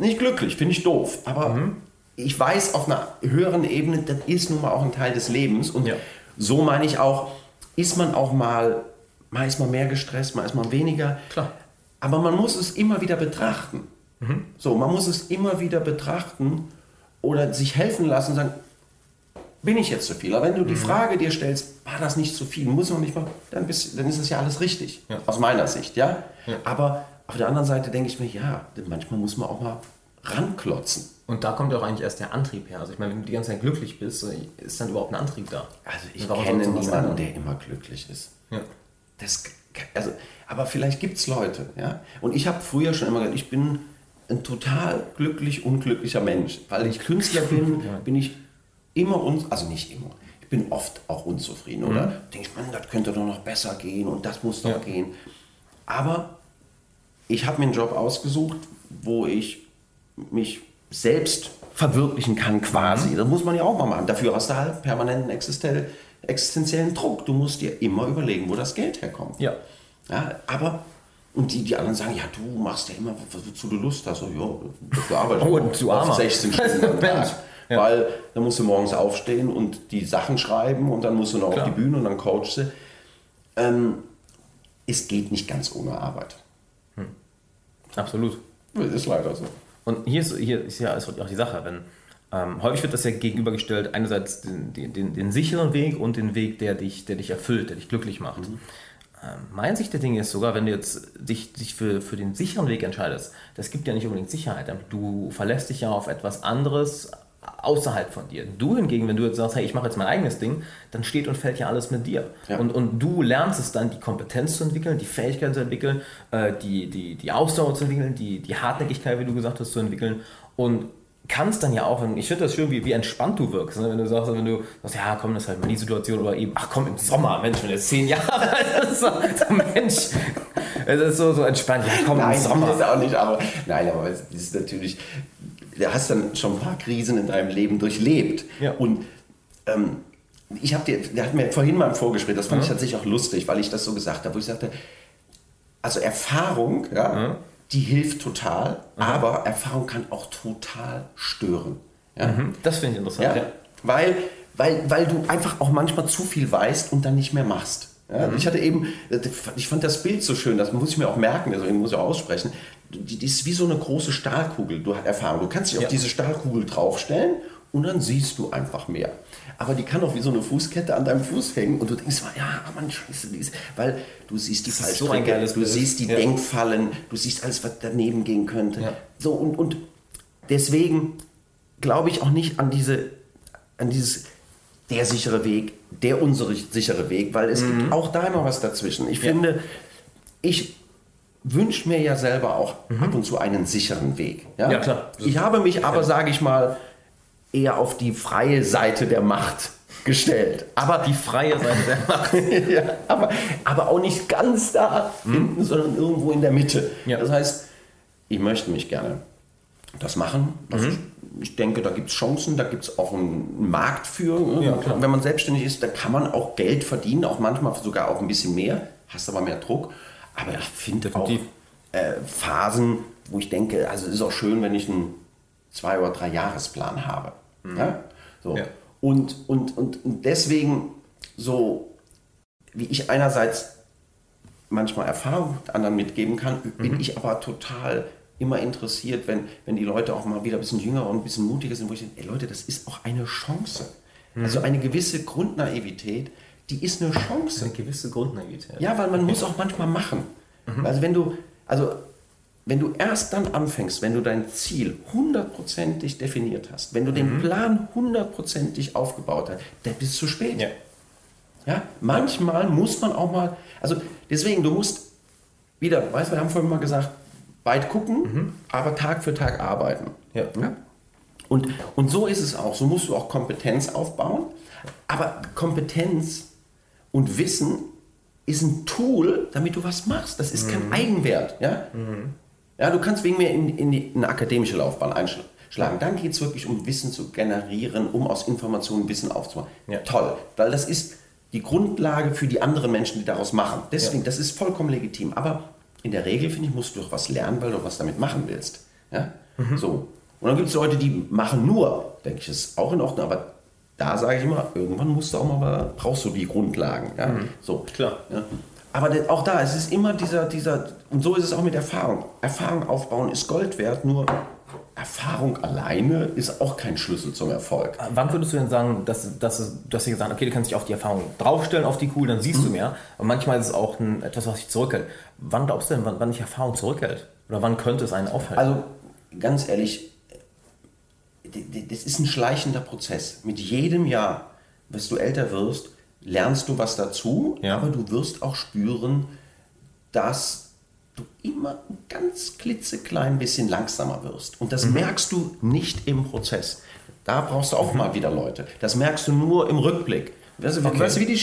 nicht glücklich, finde ich doof, aber Mhm. ich weiß auf einer höheren Ebene, das ist nun mal auch ein Teil des Lebens und Ja. so meine ich auch, ist man auch mal, mal ist man mehr gestresst, mal ist man weniger. Klar. Aber man muss es immer wieder betrachten. Mhm. So, man muss es immer wieder betrachten oder sich helfen lassen und sagen, bin ich jetzt zu viel? Aber wenn Mhm. du die Frage dir stellst, war das nicht zu viel, muss noch nicht mal, dann, bist, dann ist es ja alles richtig. Ja. Aus meiner Sicht, ja? Ja. Aber auf der anderen Seite denke ich mir, ja, manchmal muss man auch mal ranklotzen. Und da kommt ja auch eigentlich erst der Antrieb her. Also ich meine, wenn du die ganze Zeit glücklich bist, ist dann überhaupt ein Antrieb da? Also ich kenne niemanden, der immer glücklich ist. Ja. Das, also, aber vielleicht gibt es Leute, ja. Und ich habe früher schon immer gesagt, ich bin ein total glücklich, unglücklicher Mensch. Weil ich Künstler bin, bin ich immer, un also nicht immer, ich bin oft auch unzufrieden. Oder denke ich, Mann, das könnte doch noch besser gehen und das muss doch Ja. gehen. Aber ich habe mir einen Job ausgesucht, wo ich mich selbst verwirklichen kann quasi. Das muss man ja auch mal machen. Dafür hast du halt permanenten existenziell- existenziellen Druck. Du musst dir immer überlegen, wo das Geld herkommt. Ja. Ja, aber, und die, die anderen sagen, ja, du machst ja immer, wozu du Lust hast. So, ja, dafür arbeite ich Oh, oft Armer. 16 Stunden am Mensch. Tag. Ja. Weil dann musst du morgens aufstehen und die Sachen schreiben und dann musst du noch Klar. auf die Bühne und dann coachst du. Ähm, es geht nicht ganz ohne Arbeit. Absolut. Das ist leider so. Und hier ist, hier ist ja ist auch die Sache, wenn ähm, häufig wird das ja gegenübergestellt, einerseits den, den, den, den sicheren Weg und den Weg, der dich, der dich erfüllt, der dich glücklich macht. Ähm, meine Sicht der Dinge ist sogar, wenn du jetzt dich, dich für, für den sicheren Weg entscheidest, das gibt ja nicht unbedingt Sicherheit. Du verlässt dich ja auf etwas anderes außerhalb von dir. Du hingegen, wenn du jetzt sagst, hey, ich mache jetzt mein eigenes Ding, dann steht und fällt ja alles mit dir. Ja. Und, und du lernst es dann, die Kompetenz zu entwickeln, die Fähigkeit zu entwickeln, äh, die, die, die Ausdauer zu entwickeln, die, die Hartnäckigkeit, wie du gesagt hast, zu entwickeln. Und kannst dann ja auch, ich finde das schön, wie, wie entspannt du wirkst, ne? wenn du sagst, wenn du sagst, ja komm, das ist halt mal die Situation oder eben, ach komm, im Sommer, Mensch, wenn du jetzt zehn Jahre alt bist, so, so Mensch, es ist so, so entspannt, ja komm, Nein, im Sommer. das ist auch nicht, aber nein, aber es ist natürlich, du hast dann schon ein paar Krisen in deinem Leben durchlebt. Ja. Und ähm, ich habe dir, der hat mir vorhin mal im Vorgespräch, das fand ich tatsächlich auch lustig, weil ich das so gesagt habe, wo ich sagte, also Erfahrung, ja, die hilft total, aber Erfahrung kann auch total stören. Ja? Mhm, Das finde ich interessant. Ja? Ja. Weil, weil, weil du einfach auch manchmal zu viel weißt und dann nicht mehr machst. Ja? Ich hatte eben, ich fand das Bild so schön, das muss ich mir auch merken, deswegen muss ich auch aussprechen. Die, die ist wie so eine große Stahlkugel, du hast Erfahrung. Du kannst dich auf diese Stahlkugel draufstellen und dann siehst du einfach mehr. Aber die kann auch wie so eine Fußkette an deinem Fuß hängen und du denkst mal, ja, Mann, scheiße, die ist, weil du siehst die so Fallstricke, geiles du siehst die Ja. Denkfallen, du siehst alles, was daneben gehen könnte. Ja. So, und, und deswegen glaube ich auch nicht an diese, an dieses der sichere Weg, der unsere sichere Weg, weil es Mhm. gibt auch da immer was dazwischen. Ich finde, ich wünsche mir ja selber auch ab und zu einen sicheren Weg. Ja, Mhm. Ja, klar. Ich habe mich aber, sage ich mal, eher auf die freie Seite der Macht gestellt. Aber Die freie Seite der Macht. ja, aber, aber auch nicht ganz da hinten, sondern irgendwo in der Mitte. Ja. Das heißt, ich möchte mich gerne das machen. Also ich, ich denke, da gibt es Chancen, da gibt es auch einen Markt für. Ja. Wenn man selbstständig ist, da kann man auch Geld verdienen, auch manchmal sogar auch ein bisschen mehr, hast aber mehr Druck. Aber ich finde auch äh, Phasen, wo ich denke, also es ist auch schön, wenn ich einen zwei- oder drei Jahresplan habe. Ja? So. Ja. Und, und, und, und deswegen so, wie ich einerseits manchmal Erfahrung anderen mitgeben kann, bin ich aber total immer interessiert, wenn, wenn die Leute auch mal wieder ein bisschen jünger und ein bisschen mutiger sind, wo ich denke, ey Leute, das ist auch eine Chance. Also eine gewisse Grundnaivität, die ist eine Chance. Eine gewisse Grundnaivität. Ja, weil man muss auch manchmal machen. Also wenn du, also wenn du erst dann anfängst, wenn du dein Ziel hundertprozentig definiert hast, wenn du den Plan hundertprozentig aufgebaut hast, dann bist du zu spät. Ja. Ja, manchmal muss man auch mal, also deswegen, du musst wieder, weißt du, wir haben vorhin mal gesagt, weit gucken, mhm. aber Tag für Tag arbeiten. Ja. ja. Und, und so ist es auch. So musst du auch Kompetenz aufbauen. Aber Kompetenz und Wissen ist ein Tool, damit du was machst. Das ist mhm. kein Eigenwert. Ja? Mhm. Ja, du kannst wegen mir in, in, die, in eine akademische Laufbahn einschlagen. Dann geht es wirklich um Wissen zu generieren, um aus Informationen Wissen aufzubauen. Ja. Toll, weil das ist die Grundlage für die anderen Menschen, die daraus machen. Deswegen, ja. das ist vollkommen legitim. Aber in der Regel, finde ich, musst du doch was lernen, weil du was damit machen willst. Ja? Mhm. So. Und dann gibt es Leute, die machen nur, denke ich, ist auch in Ordnung, aber da sage ich immer, irgendwann musst du auch mal, brauchst du die Grundlagen. Ja? Mhm. So. Klar. Ja? Aber auch da, es ist immer dieser, dieser, und so ist es auch mit Erfahrung. Erfahrung aufbauen ist Gold wert, nur Erfahrung alleine ist auch kein Schlüssel zum Erfolg. Äh, wann würdest du denn sagen, dass, dass, du hast gesagt, okay, du kannst dich auf die Erfahrung draufstellen, auf die Kuh, dann siehst mhm. du mehr. Aber manchmal ist es auch ein, etwas, was dich zurückhält. Wann glaubst du denn, wann, wann dich Erfahrung zurückhält? Oder wann könnte es einen aufhalten? Also ganz ehrlich, das ist ein schleichender Prozess. Mit jedem Jahr, was du älter wirst, lernst du was dazu, ja. aber du wirst auch spüren, dass du immer ein ganz klitzeklein bisschen langsamer wirst. Und das mhm. merkst du nicht im Prozess. Da brauchst du auch mhm. mal wieder Leute. Das merkst du nur im Rückblick. Weißt du, okay. weißt du wie die?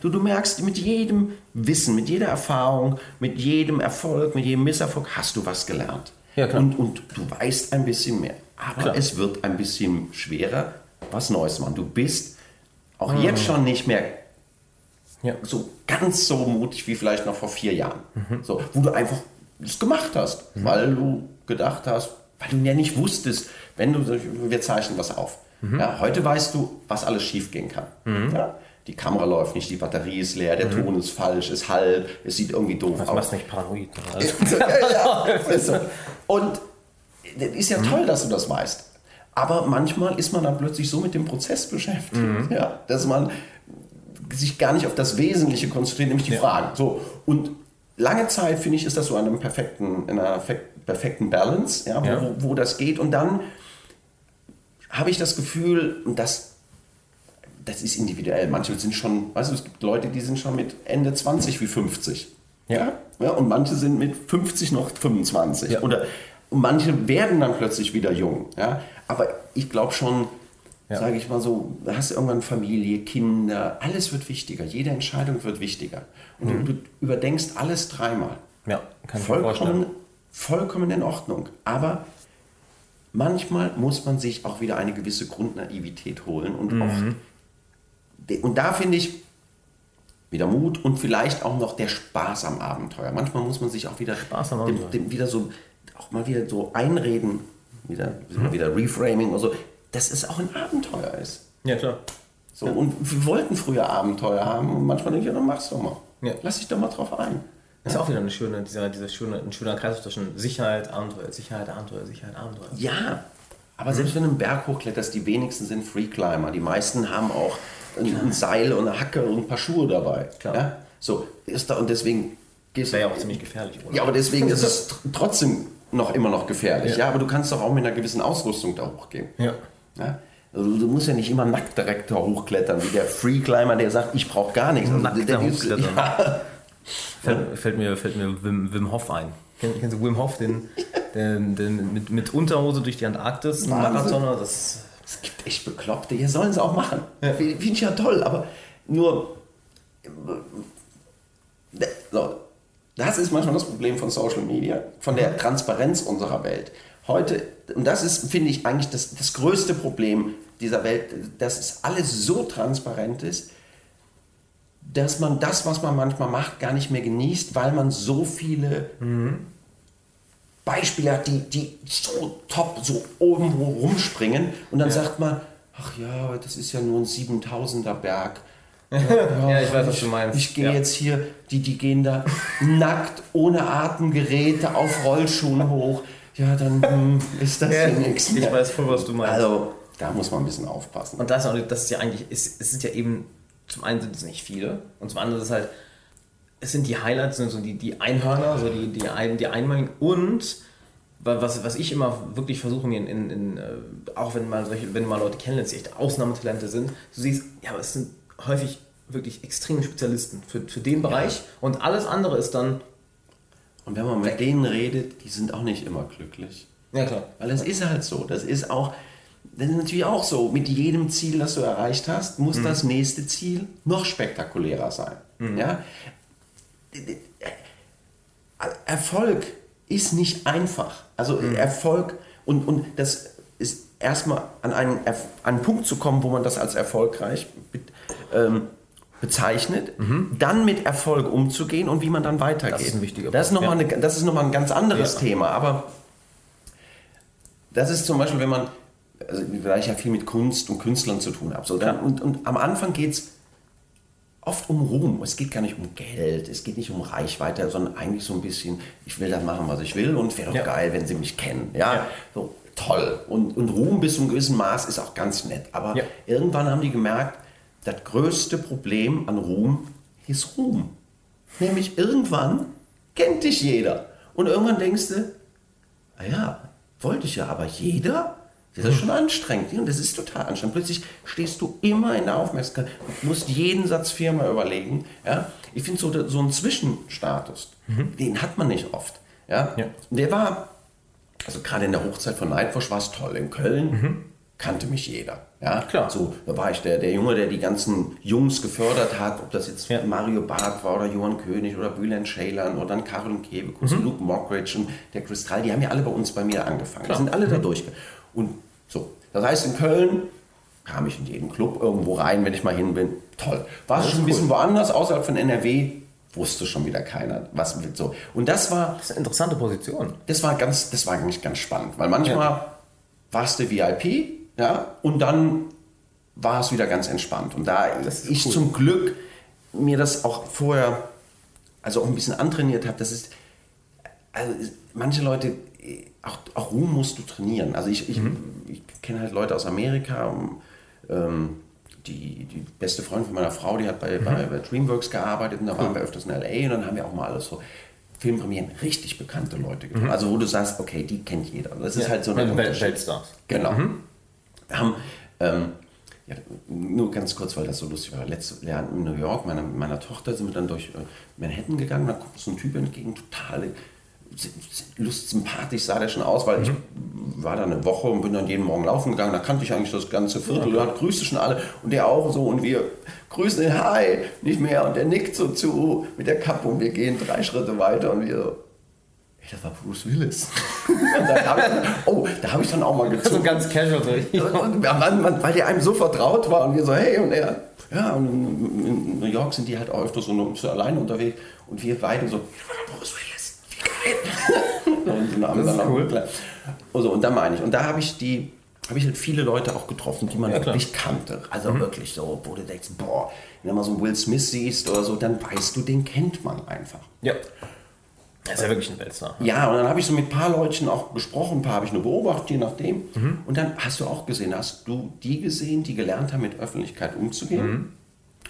Du, du merkst, mit jedem Wissen, mit jeder Erfahrung, mit jedem Erfolg, mit jedem Misserfolg hast du was gelernt. Ja, und, und du weißt ein bisschen mehr. Aber klar. es wird ein bisschen schwerer, was Neues machen. Du bist auch mhm. jetzt schon nicht mehr ja. so ganz so mutig wie vielleicht noch vor vier Jahren. Mhm. So, wo du einfach das gemacht hast, mhm. weil du gedacht hast, weil du ja nicht wusstest, wenn du, wir zeichnen was auf. Mhm. Ja, heute weißt du, was alles schief gehen kann. Mhm. Ja, die Kamera läuft nicht, die Batterie ist leer, der mhm. Ton ist falsch, es halt, es sieht irgendwie doof das aus. Das nicht paranoid. Also. ja, ja, Und das ist ja mhm. toll, dass du das weißt. Aber manchmal ist man dann plötzlich so mit dem Prozess beschäftigt, ja, dass man sich gar nicht auf das Wesentliche konzentriert, nämlich die ja. Fragen. So, und lange Zeit, finde ich, ist das so an einem perfekten, in einer perfekten Balance, ja, wo, ja. Wo, wo das geht. Und dann habe ich das Gefühl, und das das ist individuell. Manche sind schon, weißt du, es gibt Leute, die sind schon mit Ende 20 wie 50. Ja. ja und manche sind mit 50 noch 25. Ja. Oder und manche werden dann plötzlich wieder jung. Ja? Aber ich glaube schon, ja. sage ich mal so, hast irgendwann Familie, Kinder, alles wird wichtiger. Jede Entscheidung wird wichtiger. Und mhm. du, überdenkst alles dreimal. Ja, kann ich vollkommen, vorstellen. Vollkommen in Ordnung. Aber manchmal muss man sich auch wieder eine gewisse Grundnaivität holen und mhm. auch. Und da finde ich, wieder Mut und vielleicht auch noch der Spaß am Abenteuer. Manchmal muss man sich auch wieder, Spaß am Abenteuer. Dem, dem wieder so auch mal wieder so einreden, wieder, mhm. wieder Reframing und so, dass es auch ein Abenteuer ist. Ja, klar. So, ja. Und wir wollten früher Abenteuer haben und manchmal denke ich, ja, dann mach's doch mal. Ja. Lass dich doch mal drauf ein. Das ist auch wieder eine schöne, dieser, dieser schöne, ein schöner Kreis zwischen Sicherheit, Abenteuer, Sicherheit, Abenteuer, Sicherheit, Abenteuer. Ja, aber mhm. selbst wenn du einen Berg hochkletterst, die wenigsten sind Freeclimber. Die meisten haben auch ein, ein, Seil und eine Hacke und ein paar Schuhe dabei. Klar. Ja? So, ist da, und deswegen das wäre ja auch ziemlich gefährlich, oder? Ja, aber deswegen ist es trotzdem noch immer noch gefährlich. Ja. ja, aber du kannst doch auch mit einer gewissen Ausrüstung da hochgehen. Ja. Ja? Also du musst ja nicht immer nackt direkt da hochklettern, wie der Freeclimber, der sagt, ich brauche gar nichts. Also nackt da hochklettern. Ja. Fällt, fällt, mir, fällt mir Wim, Wim Hof ein. Kennst du Wim Hof, den, den, den mit, mit, Unterhose durch die Antarktis, Marathoner? Das es gibt echt Bekloppte, hier sollen sie auch machen. Ja. Finde ich ja toll, aber nur. So, das ist manchmal das Problem von Social Media, von der Transparenz unserer Welt. Heute, und das ist, finde ich, eigentlich das, das größte Problem dieser Welt, dass es alles so transparent ist, dass man das, was man manchmal macht, gar nicht mehr genießt, weil man so viele mhm. Beispiele hat, die, die so top, so oben rumspringen und dann ja. sagt man, ach ja, das ist ja nur ein 7000er Berg ja, ja, ich weiß, was du meinst. Ich gehe ja. jetzt hier, die, die gehen da nackt, ohne Atemgeräte, auf Rollschuhen hoch. Ja, dann hm, ist das ja, nichts. Ich weiß voll, was du meinst. Also, da muss man ein bisschen aufpassen. Und das, das ist ja eigentlich, es, es sind ja eben, zum einen sind es nicht viele und zum anderen ist es halt, es sind die Highlights, so die, die Einhörner, so die, die, ein, die Einmaligen und was, was ich immer wirklich versuche, mir in, in, in, äh, auch wenn mal solche, wenn du mal Leute kennenlernst, die echt Ausnahmetalente sind, du siehst, ja, aber es sind häufig wirklich extreme Spezialisten für, für den Bereich ja. und alles andere ist dann Und wenn man mit denen redet, die sind auch nicht immer glücklich. Ja, klar. Weil das ist halt so. Das ist auch, das ist natürlich auch so. Mit jedem Ziel, das du erreicht hast, muss das nächste Ziel noch spektakulärer sein. Ja? Erfolg ist nicht einfach. Also Erfolg und, und das ist erstmal an einen, an einen Punkt zu kommen, wo man das als erfolgreich ähm, bezeichnet, dann mit Erfolg umzugehen und wie man dann weitergeht. Das ist ein wichtiger das ist Punkt, nochmal eine, das ist nochmal ein ganz anderes Ja. Thema, aber das ist zum Beispiel, wenn man, also, weil ich ja viel mit Kunst und Künstlern zu tun habe, so, dann, und, und am Anfang geht es oft um Ruhm. Es geht gar nicht um Geld, es geht nicht um Reichweite, sondern eigentlich so ein bisschen, ich will das machen, was ich will und wäre doch Ja. geil, wenn sie mich kennen. Ja, Ja. so toll. Und, und Ruhm bis zu einem gewissen Maß ist auch ganz nett. Aber Ja. irgendwann haben die gemerkt, das größte Problem an Ruhm ist Ruhm. Nämlich irgendwann kennt dich jeder. Und irgendwann denkst du, ah ja, wollte ich ja, aber jeder? Das ist schon anstrengend. Und das ist total anstrengend. Plötzlich stehst du immer in der Aufmerksamkeit und musst jeden Satz viermal überlegen. Ja? Ich finde so, so einen Zwischenstatus, den hat man nicht oft. Ja? Ja. Der war, also gerade in der Hochzeit von Nightwatch war es toll. In Köln kannte mich jeder. Ja? Klar. So, da war ich der, der Junge, der die ganzen Jungs gefördert hat, ob das jetzt Ja. Mario Barth war oder Johann König oder Bülent Ceylan oder dann Carolin Kebekus, Mhm. Luke Mockridge und der Kristall, die haben ja alle bei uns bei mir angefangen. Klar. Die sind alle da durch. Und so, das heißt in Köln kam ich in jeden Club irgendwo rein, wenn ich mal hin bin. Toll. War es schon ein bisschen woanders, außerhalb von NRW, wusste schon wieder keiner, was wird so. Und das war, Das ist eine interessante Position. das war ganz, das war eigentlich ganz spannend, weil manchmal warst du VIP, ja, und dann war es wieder ganz entspannt. Und da ich cool. zum Glück mir das auch vorher, also auch ein bisschen antrainiert habe, das ist, also manche Leute, auch, auch Ruhm musst du trainieren. Also ich, ich, Mhm. ich kenne halt Leute aus Amerika, ähm, die, die beste Freundin von meiner Frau, die hat bei, Mhm. bei, bei DreamWorks gearbeitet und da waren wir öfters in L.A. und dann haben wir auch mal alles so Filmpremieren, richtig bekannte Leute getroffen. Also wo du sagst, okay, die kennt jeder. Das ist halt so eine Wel- Weltstars. Genau. Mhm. Wir haben, ähm, ja, nur ganz kurz, weil das so lustig war. Letztes Jahr in New York, meiner, meiner Tochter, sind wir dann durch äh, Manhattan gegangen. Da kommt so ein Typ entgegen, total lust, sympathisch sah der schon aus, weil ich war da eine Woche und bin dann jeden Morgen laufen gegangen. Da kannte ich eigentlich das ganze Viertel. Da grüßte schon alle und der auch so. Und wir grüßen den Hi, nicht mehr. Und der nickt so zu mit der Kappe und wir gehen drei Schritte weiter und wir so. Ey, das war Bruce Willis. dann ich, oh, da habe ich dann auch mal gezuckt. So ganz casual. Und, weil, der einem so vertraut war und wir so, hey, und er, ja, und in, New York sind die halt auch öfter so, so alleine unterwegs und wir beide so, Bruce Willis, wie geil. und, haben Das dann auch cool. klar. Also, und da meine ich, und da habe ich die, habe ich halt viele Leute auch getroffen, die man Ja, wirklich kannte. Also wirklich so, wo du denkst, boah, wenn du mal so einen Will Smith siehst oder so, dann weißt du, den kennt man einfach. Ja. Er ist ja wirklich ein Weltstar. Ja, und dann habe ich so mit ein paar Leuten auch gesprochen, ein paar habe ich nur beobachtet, je nachdem. Und dann hast du auch gesehen, hast du die gesehen, die gelernt haben, mit Öffentlichkeit umzugehen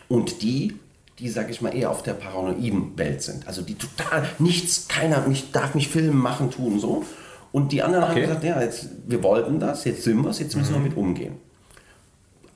und die, die, sag ich mal, eher auf der paranoiden Welt sind. Also die total nichts, keiner nicht, darf nicht filmen, machen, tun, so. Und die anderen haben Okay. gesagt, ja, jetzt, wir wollten das, jetzt sind wir es, jetzt müssen wir mit umgehen.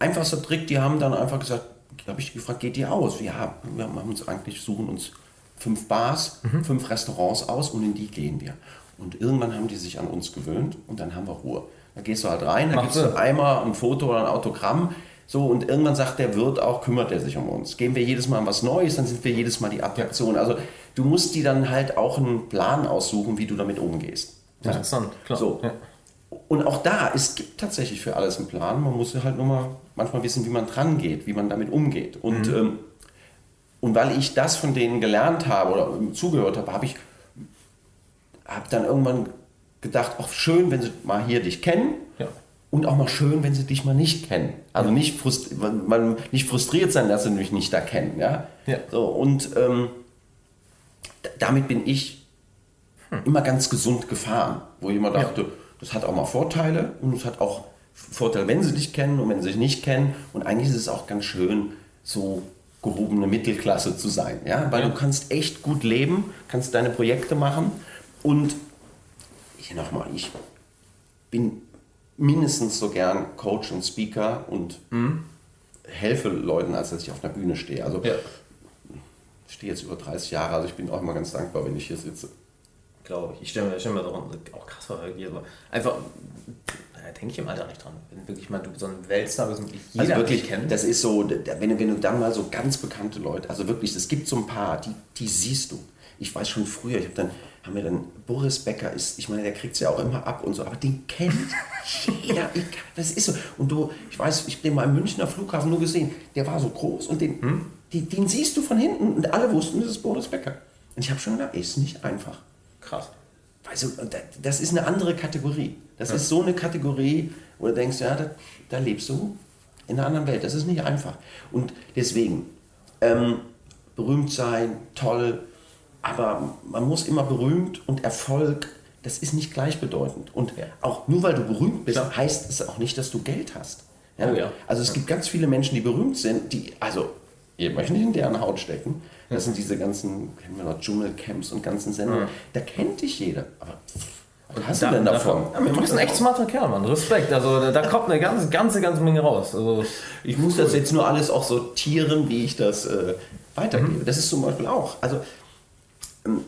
Einfachster Trick, die haben dann einfach gesagt, habe ich gefragt, geht ihr aus? Ja, wir haben uns eigentlich, suchen uns fünf Bars, fünf Restaurants aus und in die gehen wir. Und irgendwann haben die sich an uns gewöhnt und dann haben wir Ruhe. Da gehst du halt rein, da gibst du einmal ein Foto oder ein Autogramm. So, und irgendwann sagt der Wirt auch, kümmert er sich um uns. Geben wir jedes Mal was Neues, dann sind wir jedes Mal die Attraktion. Also du musst die dann halt auch einen Plan aussuchen, wie du damit umgehst. Ja. Interessant, klar. So. Ja. Und auch da, es gibt tatsächlich für alles einen Plan. Man muss halt nur mal manchmal wissen, wie man dran geht, wie man damit umgeht. Und, ähm, und weil ich das von denen gelernt habe oder zugehört habe, habe ich hab dann irgendwann gedacht, auch schön, wenn sie mal hier dich kennen. Ja. Und auch mal schön, wenn sie dich mal nicht kennen. Also nicht, frust man, nicht frustriert sein, dass sie mich nicht da kennen. Ja? Ja. So, und ähm, damit bin ich immer ganz gesund gefahren. Wo ich immer dachte, das hat auch mal Vorteile und es hat auch Vorteile, wenn sie dich kennen und wenn sie dich nicht kennen. Und eigentlich ist es auch ganz schön, so gehobene Mittelklasse zu sein. Ja? Weil Ja. du kannst echt gut leben, kannst deine Projekte machen und hier nochmal, ich bin mindestens so gern Coach und Speaker und helfe Leuten, als dass ich auf einer Bühne stehe. Also Ja. ich stehe jetzt über 30 Jahre, also ich bin auch immer ganz dankbar, wenn ich hier sitze. glaube ich. Ich stelle mir, stell mir auch krass vor, einfach, da denke ich im Alter nicht dran. Wenn wirklich mal du so ein Weltstar bist und jeder also wirklich kennt. Das ist so, wenn du, wenn du dann mal so ganz bekannte Leute, also wirklich, es gibt so ein paar, die, die siehst du. Ich weiß schon früher, ich habe dann, haben wir dann, Boris Becker ist, ich meine, der kriegt es ja auch immer ab und so, aber den kennt jeder. das ist so. Und du, ich weiß, ich habe den mal im Münchner Flughafen nur gesehen, der war so groß und den, hm? den, den siehst du von hinten und alle wussten, das ist Boris Becker. Und ich habe schon gedacht, ist nicht einfach. Krass. Also, das ist eine andere Kategorie. Das ja. ist so eine Kategorie, wo du denkst, ja, da, da, lebst du in einer anderen Welt. Das ist nicht einfach. Und deswegen, ähm, berühmt sein, toll, aber man muss immer berühmt und Erfolg, das ist nicht gleichbedeutend. Und ja. auch nur weil du berühmt bist, Klar. heißt es auch nicht, dass du Geld hast. Ja? Oh. Also es gibt ganz viele Menschen, die berühmt sind, die, also ihr möchtet nicht in deren Haut stecken. Das sind diese ganzen, kennen wir noch, Dschungelcamps und ganzen Sendungen. Da kennt dich jeder. Aber was hast da, du denn davon? Ja, du bist ein echt smarter Kerl, Mann. Respekt. Also da, kommt eine ganze, ganze, ganze Menge raus. Also, ich muss cool. das jetzt nur alles auch sortieren, wie ich das äh, weitergebe. Mhm. Das ist zum Beispiel auch. Also ähm,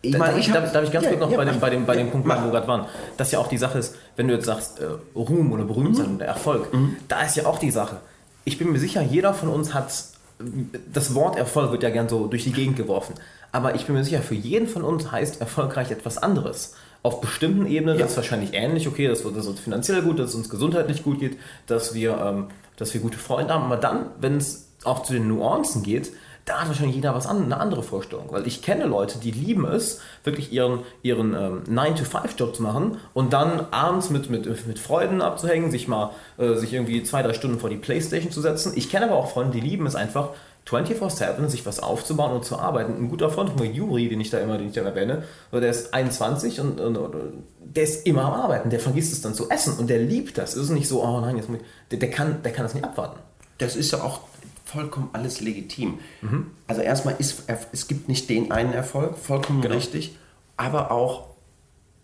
ich meine, ich darf, darf, ich ganz ja, kurz noch ja, bei, dem, bei, dem, bei dem Punkt machen, wo wir gerade waren, dass ja auch die Sache ist, wenn du jetzt sagst, äh, Ruhm oder Berühmtheit mhm. oder Erfolg, mhm. da ist ja auch die Sache. Ich bin mir sicher, jeder von uns hat das Wort Erfolg wird ja gern so durch die Gegend geworfen. Aber ich bin mir sicher, für jeden von uns heißt erfolgreich etwas anderes. Auf bestimmten Ebenen ja. ist es wahrscheinlich ähnlich, okay, dass, dass, uns finanziell gut, dass es uns gesundheitlich gut geht, dass wir, ähm, dass wir gute Freunde haben. Aber dann, wenn es auch zu den Nuancen geht, da hat wahrscheinlich jeder was an, eine andere Vorstellung. Weil ich kenne Leute, die lieben es, wirklich ihren, ihren ähm, 9-to-5-Job zu machen und dann abends mit, mit, mit Freunden abzuhängen, sich mal äh, sich irgendwie zwei, drei Stunden vor die Playstation zu setzen. Ich kenne aber auch Freunde, die lieben es einfach, 24-7 sich was aufzubauen und zu arbeiten. Ein guter Freund von mir, Juri, den ich da immer, den ich da erwähne, der ist 21 und, und, und, der ist immer am Arbeiten. Der vergisst es dann zu essen und der liebt das. Es ist nicht so, oh nein, jetzt muss ich, der, der, kann, der kann das nicht abwarten. Das ist ja auch vollkommen alles legitim. Mhm. Also erstmal ist es gibt nicht den einen Erfolg, vollkommen genau. richtig, aber auch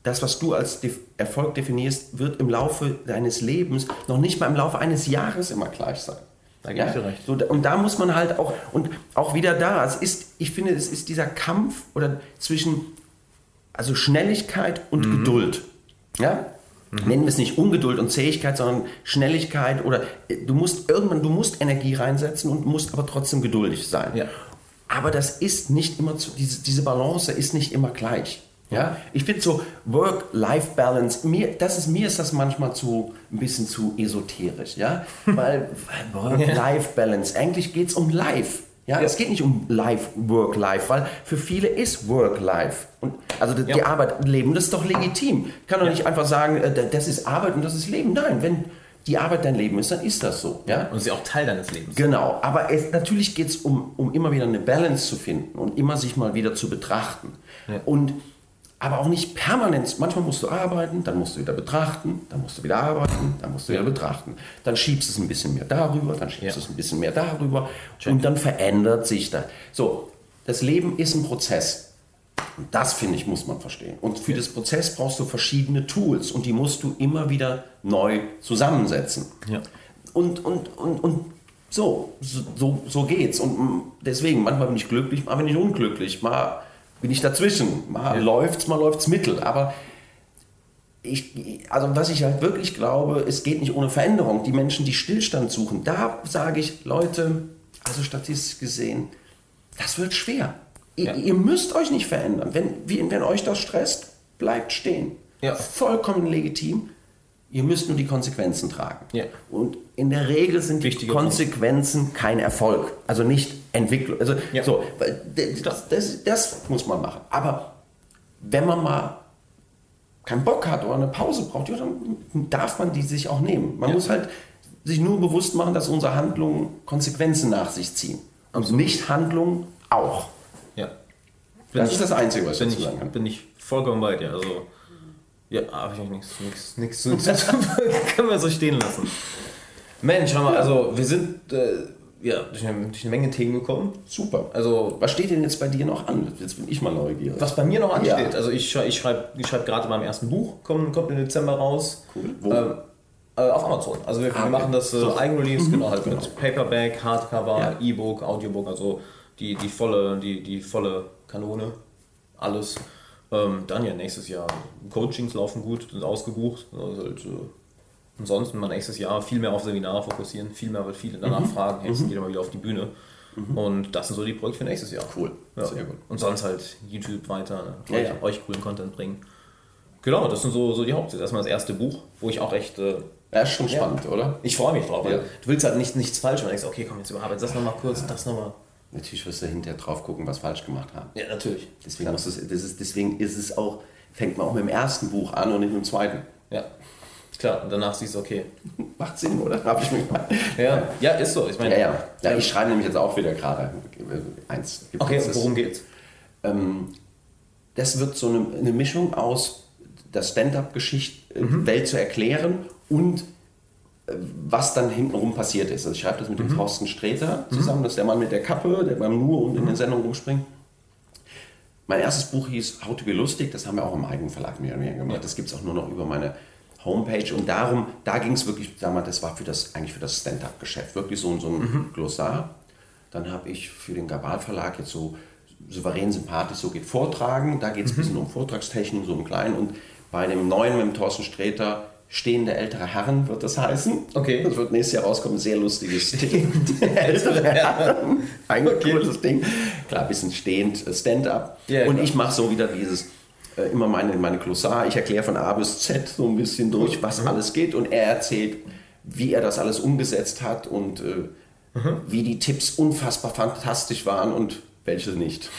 das, was du als Erfolg definierst, wird im Laufe deines Lebens noch nicht mal im Laufe eines Jahres immer gleich sein. Da ja? du recht. So, und da muss man halt auch, und auch wieder da, es ist, ich finde, es ist dieser Kampf oder zwischen also Schnelligkeit und mhm. Geduld. Ja? Mhm. Nennen wir es nicht Ungeduld und Zähigkeit, sondern Schnelligkeit oder äh, du musst irgendwann, du musst Energie reinsetzen und musst aber trotzdem geduldig sein. Ja. Aber das ist nicht immer, zu, diese, diese Balance ist nicht immer gleich. Ja, ich finde so Work-Life-Balance, mir, das ist, mir ist das manchmal zu, ein bisschen zu esoterisch, ja, weil Work-Life-Balance, eigentlich geht es um Life. Ja, ja, es geht nicht um Life, Work, Life, weil für viele ist Work, Life. Und also die ja. Arbeit, Leben, das ist doch legitim. Ich kann doch ja. nicht einfach sagen, äh, das ist Arbeit und das ist Leben. Nein, wenn die Arbeit dein Leben ist, dann ist das so. Ja? Und sie ist auch Teil deines Lebens. Genau, aber es, natürlich geht es um, um immer wieder eine Balance zu finden und immer sich mal wieder zu betrachten. Und aber auch nicht permanent. Manchmal musst du arbeiten, dann musst du wieder betrachten, dann musst du wieder arbeiten, dann musst du wieder betrachten. Dann schiebst du es ein bisschen mehr darüber, dann schiebst du ja. es ein bisschen mehr darüber Check. und dann verändert sich das. So, das Leben ist ein Prozess. Und das, finde ich, muss man verstehen. Und für ja. das Prozess brauchst du verschiedene Tools und die musst du immer wieder neu zusammensetzen. Ja. Und, und, und, und so, so, so geht's. Und deswegen, manchmal bin ich glücklich, mal bin ich unglücklich. Mal bin ich dazwischen. Mal ja. läuft's, mal läuft's mittel. Aber ich, also was ich halt wirklich glaube, es geht nicht ohne Veränderung. Die Menschen, die Stillstand suchen, da sage ich, Leute, also statistisch gesehen, das wird schwer. Ja. Ihr, ihr, müsst euch nicht verändern. Wenn, wenn euch das stresst, bleibt stehen. Ja. Vollkommen legitim. Ihr müsst nur die Konsequenzen tragen. Ja. Und in der Regel sind Wichtige die Konsequenzen Punkt. kein Erfolg. Also nicht Entwicklung. Also ja. so, das, das, das, muss man machen. Aber wenn man mal keinen Bock hat oder eine Pause braucht, dann darf man die sich auch nehmen. Man ja. muss halt sich nur bewusst machen, dass unsere Handlungen Konsequenzen nach sich ziehen. Und Nicht-Handlungen auch. Ja. Bin das ich, ist das Einzige, was ich dazu sagen kann. Bin ich vollkommen bei dir. Also ja, habe ich eigentlich nichts, nichts, nichts zu Können wir so stehen lassen. Mensch, schau mal, also wir sind äh, ja, durch eine, durch eine, Menge Themen gekommen. Super. Also, was steht denn jetzt bei dir noch an? Jetzt bin ich mal neugierig. Was bei mir noch ansteht, ja. also ich, ich schreibe ich schreib gerade mein ersten Buch, kommt, kommt im Dezember raus. Cool. Wo? Ähm, äh, auf Amazon. Also wir, ah, wir machen das äh, so. Eigenrelease, mhm. genau, halt genau. mit Paperback, Hardcover, ja. E-Book, Audiobook, also die, die volle, die, die volle Kanone. Alles. Ähm, dann ja nächstes Jahr Coachings laufen gut, sind ausgebucht. Also halt, äh, ansonsten mal nächstes Jahr viel mehr auf Seminare fokussieren, viel mehr, weil viele danach mhm. fragen, hey, mhm. geht mal wieder auf die Bühne. Mhm. Und das sind so die Projekte für nächstes Jahr. Cool. Ja. Sehr gut. Und sonst halt YouTube weiter, ne? ja, euch, ja. euch, coolen Content bringen. Genau, das sind so, so die Hauptsätze. Erstmal das erste Buch, wo ich auch echt. Äh, ja, ist schon spannend, oder? Ich freue mich drauf, du willst halt nicht, nichts falsch machen. Du denkst, okay, komm, jetzt überarbeite das nochmal kurz das nochmal. Natürlich wirst du hinterher drauf gucken, was falsch gemacht haben. Ja, natürlich. Deswegen, muss es, das ist, deswegen ist es auch, fängt man auch mit dem ersten Buch an und nicht mit dem zweiten. Ja. Klar, und danach siehst du, okay. Macht Sinn, oder? Hab ich mich mal. Ja, ja, ist so. Ich meine, ja, ja. ja, ich schreibe nämlich jetzt auch wieder gerade eins. Okay, und worum geht's? Ähm, das wird so eine, eine Mischung aus der Stand-up-Geschichte, mhm. Welt zu erklären und was dann hintenrum passiert ist. Also ich schreibe das mit dem mhm. Thorsten Sträter zusammen, mhm. das ist der Mann mit der Kappe, der beim Nur und in den Sendungen rumspringt. Mein erstes Buch hieß How to be lustig, das haben wir auch im eigenen Verlag mehr oder weniger gemacht. Das gibt es auch nur noch über meine Homepage und darum, da ging es wirklich, sag mal, das war für das, eigentlich für das Stand-up-Geschäft, wirklich so, so ein mhm. Glossar. Dann habe ich für den Gabal Verlag jetzt so souverän sympathisch, so geht Vortragen, da geht es mhm. ein bisschen um Vortragstechnik, so im Kleinen und bei dem neuen mit dem Thorsten Sträter Stehende ältere Herren wird das heißen. Okay. Das wird nächstes Jahr rauskommen. Sehr lustiges Stehende ältere Herren. Ein okay. cooles Ding. Klar, ein bisschen stehend, äh, Stand-up. Yeah, und klar. ich mache so wieder dieses, äh, immer meine, meine Glossar. Ich erkläre von A bis Z so ein bisschen durch, was mhm. alles geht. Und er erzählt, wie er das alles umgesetzt hat und äh, mhm. wie die Tipps unfassbar fantastisch waren und welche nicht.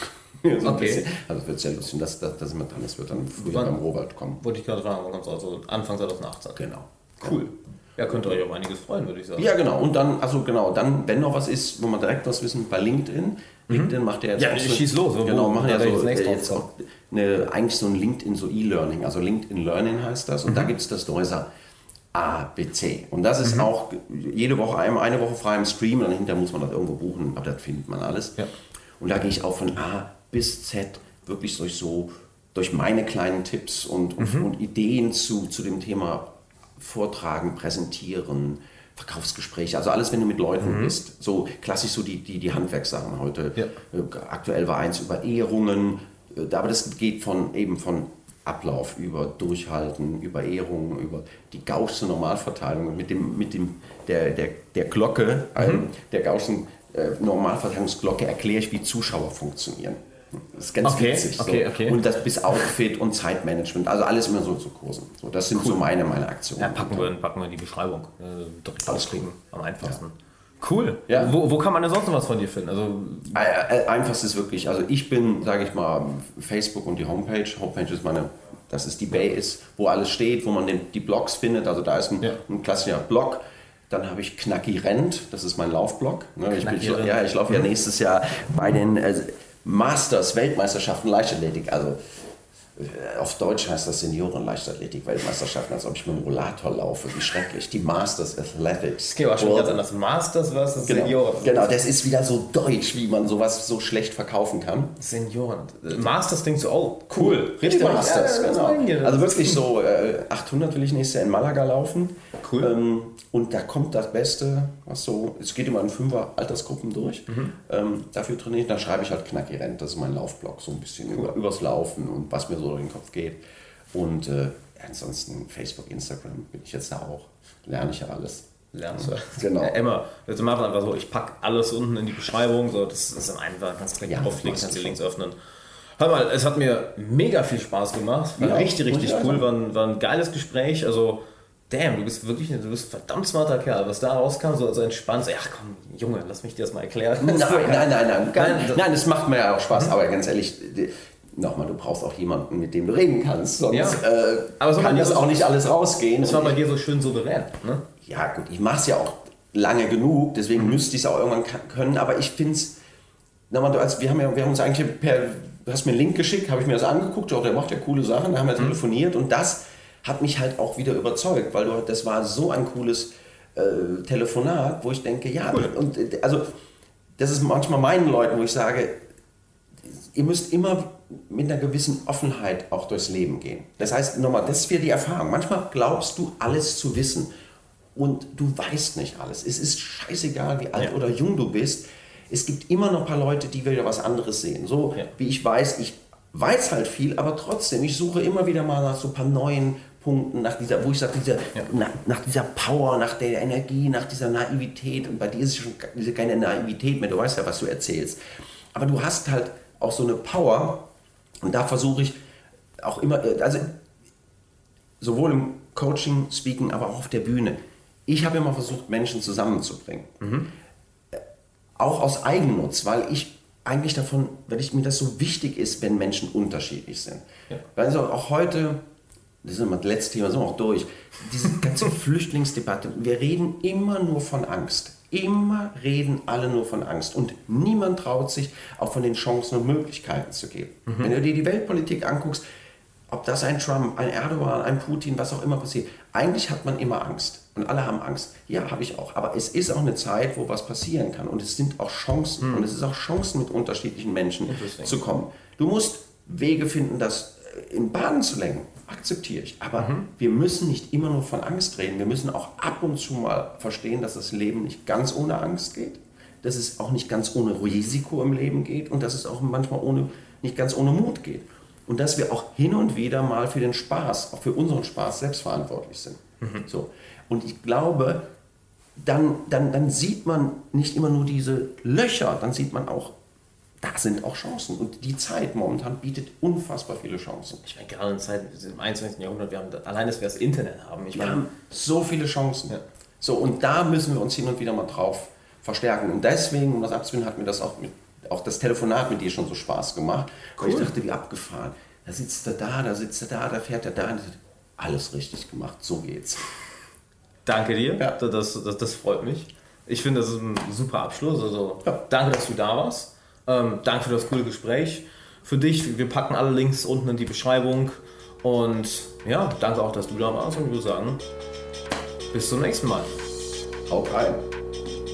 so okay. Also es wird sehr lustig, dass, dass, dass immer dran ist, wird dann früher beim Robert kommen. Wollte ich gerade fragen, wann kommt es also Anfang 2018? Genau. Cool. Ja, könnt ihr euch auf einiges freuen, würde ich sagen. Ja, genau. Und dann, also genau, dann, wenn noch was ist, wo man direkt was wissen, bei LinkedIn. Mhm. LinkedIn macht ja jetzt ja, auch so, schieß los. Genau, machen ja so, jetzt, jetzt auch eine, eigentlich so ein LinkedIn, so E-Learning, also LinkedIn Learning heißt das. Und mhm. da gibt es das Häuser A, B, C. Und das ist mhm. auch jede Woche, eine Woche frei im Stream, dann hinterher muss man das irgendwo buchen, aber das findet man alles. Ja. Und da gehe ich auch von A bis Z wirklich durch so durch meine kleinen Tipps und, mhm. und Ideen zu, zu dem Thema Vortragen, Präsentieren, Verkaufsgespräche, also alles, wenn du mit Leuten mhm. bist. So klassisch so die, die, die Handwerkssachen heute. Ja. Äh, aktuell war eins über Ehrungen, äh, aber das geht von eben von Ablauf über Durchhalten, über Ehrungen, über die Gaußsche Normalverteilung mit dem, mit dem der, der, der Glocke, mhm. der Gaußschen äh, Normalverteilungsglocke erkläre ich, wie Zuschauer funktionieren. Das ist ganz okay, witzig. Okay, so. okay. Und das bis Outfit und Zeitmanagement, also alles immer so zu Kursen. So, das sind cool. so meine, meine Aktionen. Ja, packen wir, packen wir die Beschreibung. Äh, direkt ausklicken, am einfachsten. Ja. Cool. Ja. Wo, wo kann man denn sonst noch was von dir finden? Also äh, äh, Einfachst ist wirklich, also ich bin, sage ich mal, Facebook und die Homepage. Homepage ist meine, das ist die Base, wo alles steht, wo man den, die Blogs findet. Also da ist ein, ja. ein klassischer Blog dann habe ich Knacki Rent, das ist mein Laufblock. Ne, ich, ich, ja, ich laufe ja nächstes Jahr bei den äh, Masters, Weltmeisterschaften Leichtathletik. Also äh, auf Deutsch heißt das Senioren-Leichtathletik-Weltmeisterschaften, als ob ich mit dem Rollator laufe. Wie schrecklich. Die Masters Athletics. Das geht auch schon ganz anders. Masters versus genau, Senioren. Genau, das ist wieder so deutsch, wie man sowas so schlecht verkaufen kann. Senioren. Masters denkst du, oh, cool. Richtig Masters, ja, genau. Also wirklich so äh, 800 will ich nächstes Jahr in Malaga laufen. Cool. Ähm, und da kommt das Beste, was so, es geht immer in Fünfer Altersgruppen durch. Mhm. Ähm, dafür trainiere ich, dann schreibe ich halt Knacki Rent, das ist mein Laufblock, so ein bisschen über, übers Laufen und was mir so durch den Kopf geht. Und äh, ansonsten Facebook, Instagram bin ich jetzt da auch. Lerne ich ja alles. Lernst? Genau. Ja, immer. Also machen einfach so, ich packe alles unten in die Beschreibung, so, das ist dann einfach ganz direkt ja, draufklicken, kannst die Links öffnen. Hör mal, es hat mir mega viel Spaß gemacht. War ja, richtig, richtig cool. War ein, war ein geiles Gespräch. Also, damn, du bist wirklich du bist ein verdammt smarter Kerl. Was da rauskam, so, so entspannt. So, ach komm, Junge, lass mich dir das mal erklären. Nein, nein, nein, nein. Nein, nein, das macht mir ja auch Spaß. Mhm. Aber ganz ehrlich, nochmal, du brauchst auch jemanden, mit dem du reden kannst. Sonst ja. äh, aber so kann das auch nicht alles rausgehen. Das war bei dir so schön souverän. Ne? Ja, gut, ich mache es ja auch lange genug, deswegen mhm. müsste ich es auch irgendwann können. Aber ich finde es, wir haben, ja, wir haben uns eigentlich per, du hast mir einen Link geschickt, habe ich mir das angeguckt, auch der macht ja coole Sachen, da haben wir mhm. telefoniert und das hat mich halt auch wieder überzeugt, weil du, das war so ein cooles äh, Telefonat, wo ich denke, ja, cool. und äh, also das ist manchmal meinen Leuten, wo ich sage, ihr müsst immer mit einer gewissen Offenheit auch durchs Leben gehen. Das heißt, nochmal, das ist wieder die Erfahrung. Manchmal glaubst du, alles zu wissen und du weißt nicht alles. Es ist scheißegal, wie alt ja. oder jung du bist. Es gibt immer noch ein paar Leute, die wieder was anderes sehen. So ja. wie ich weiß, ich weiß halt viel, aber trotzdem, ich suche immer wieder mal nach so ein paar neuen Punkten, nach dieser, wo ich sage, dieser, ja. nach, nach, dieser Power, nach der Energie, nach dieser Naivität. Und bei dir ist es schon diese keine Naivität mehr, du weißt ja, was du erzählst. Aber du hast halt auch so eine Power und da versuche ich auch immer, äh, also sowohl im Coaching, Speaking, aber auch auf der Bühne. Ich habe immer versucht, Menschen zusammenzubringen. Mhm. Auch aus Eigennutz, weil ich eigentlich davon, weil ich, mir das so wichtig ist, wenn Menschen unterschiedlich sind. Ja. Also auch heute, das ist immer das letzte Thema, sind wir auch durch, diese ganze Flüchtlingsdebatte, wir reden immer nur von Angst. Immer reden alle nur von Angst und niemand traut sich auch von den Chancen und Möglichkeiten zu geben. Mhm. Wenn du dir die Weltpolitik anguckst, ob das ein Trump, ein Erdogan, ein Putin, was auch immer passiert, eigentlich hat man immer Angst. Und alle haben Angst. Ja, habe ich auch. Aber es ist auch eine Zeit, wo was passieren kann. Und es sind auch Chancen. Mhm. Und es ist auch Chancen, mit unterschiedlichen Menschen zu kommen. Du musst Wege finden, das in Bahnen zu lenken. Akzeptiere ich. Aber mhm. wir müssen nicht immer nur von Angst reden. Wir müssen auch ab und zu mal verstehen, dass das Leben nicht ganz ohne Angst geht. Dass es auch nicht ganz ohne Risiko im Leben geht. Und dass es auch manchmal ohne, nicht ganz ohne Mut geht und dass wir auch hin und wieder mal für den Spaß, auch für unseren Spaß selbst verantwortlich sind. Mhm. So. Und ich glaube, dann, dann, dann sieht man nicht immer nur diese Löcher, dann sieht man auch, da sind auch Chancen. Und die Zeit momentan bietet unfassbar viele Chancen. Ich meine, gerade in Zeit, im 21. Jahrhundert, wir haben allein, dass wir das Internet haben. Ich wir meine, haben so viele Chancen. Ja. So, und da müssen wir uns hin und wieder mal drauf verstärken. Und deswegen, um das abzubinden, hat mir das auch mit auch das Telefonat mit dir schon so Spaß gemacht. Cool. ich dachte, wie abgefahren. Da sitzt er da, da sitzt er da, da fährt er da. Alles richtig gemacht, so geht's. Danke dir, ja. das, das, das freut mich. Ich finde, das ist ein super Abschluss. Also, ja. danke, dass du da warst. Ähm, danke für das coole Gespräch. Für dich, wir packen alle Links unten in die Beschreibung. Und ja, danke auch, dass du da warst. Und würde sagen, bis zum nächsten Mal. Haut rein.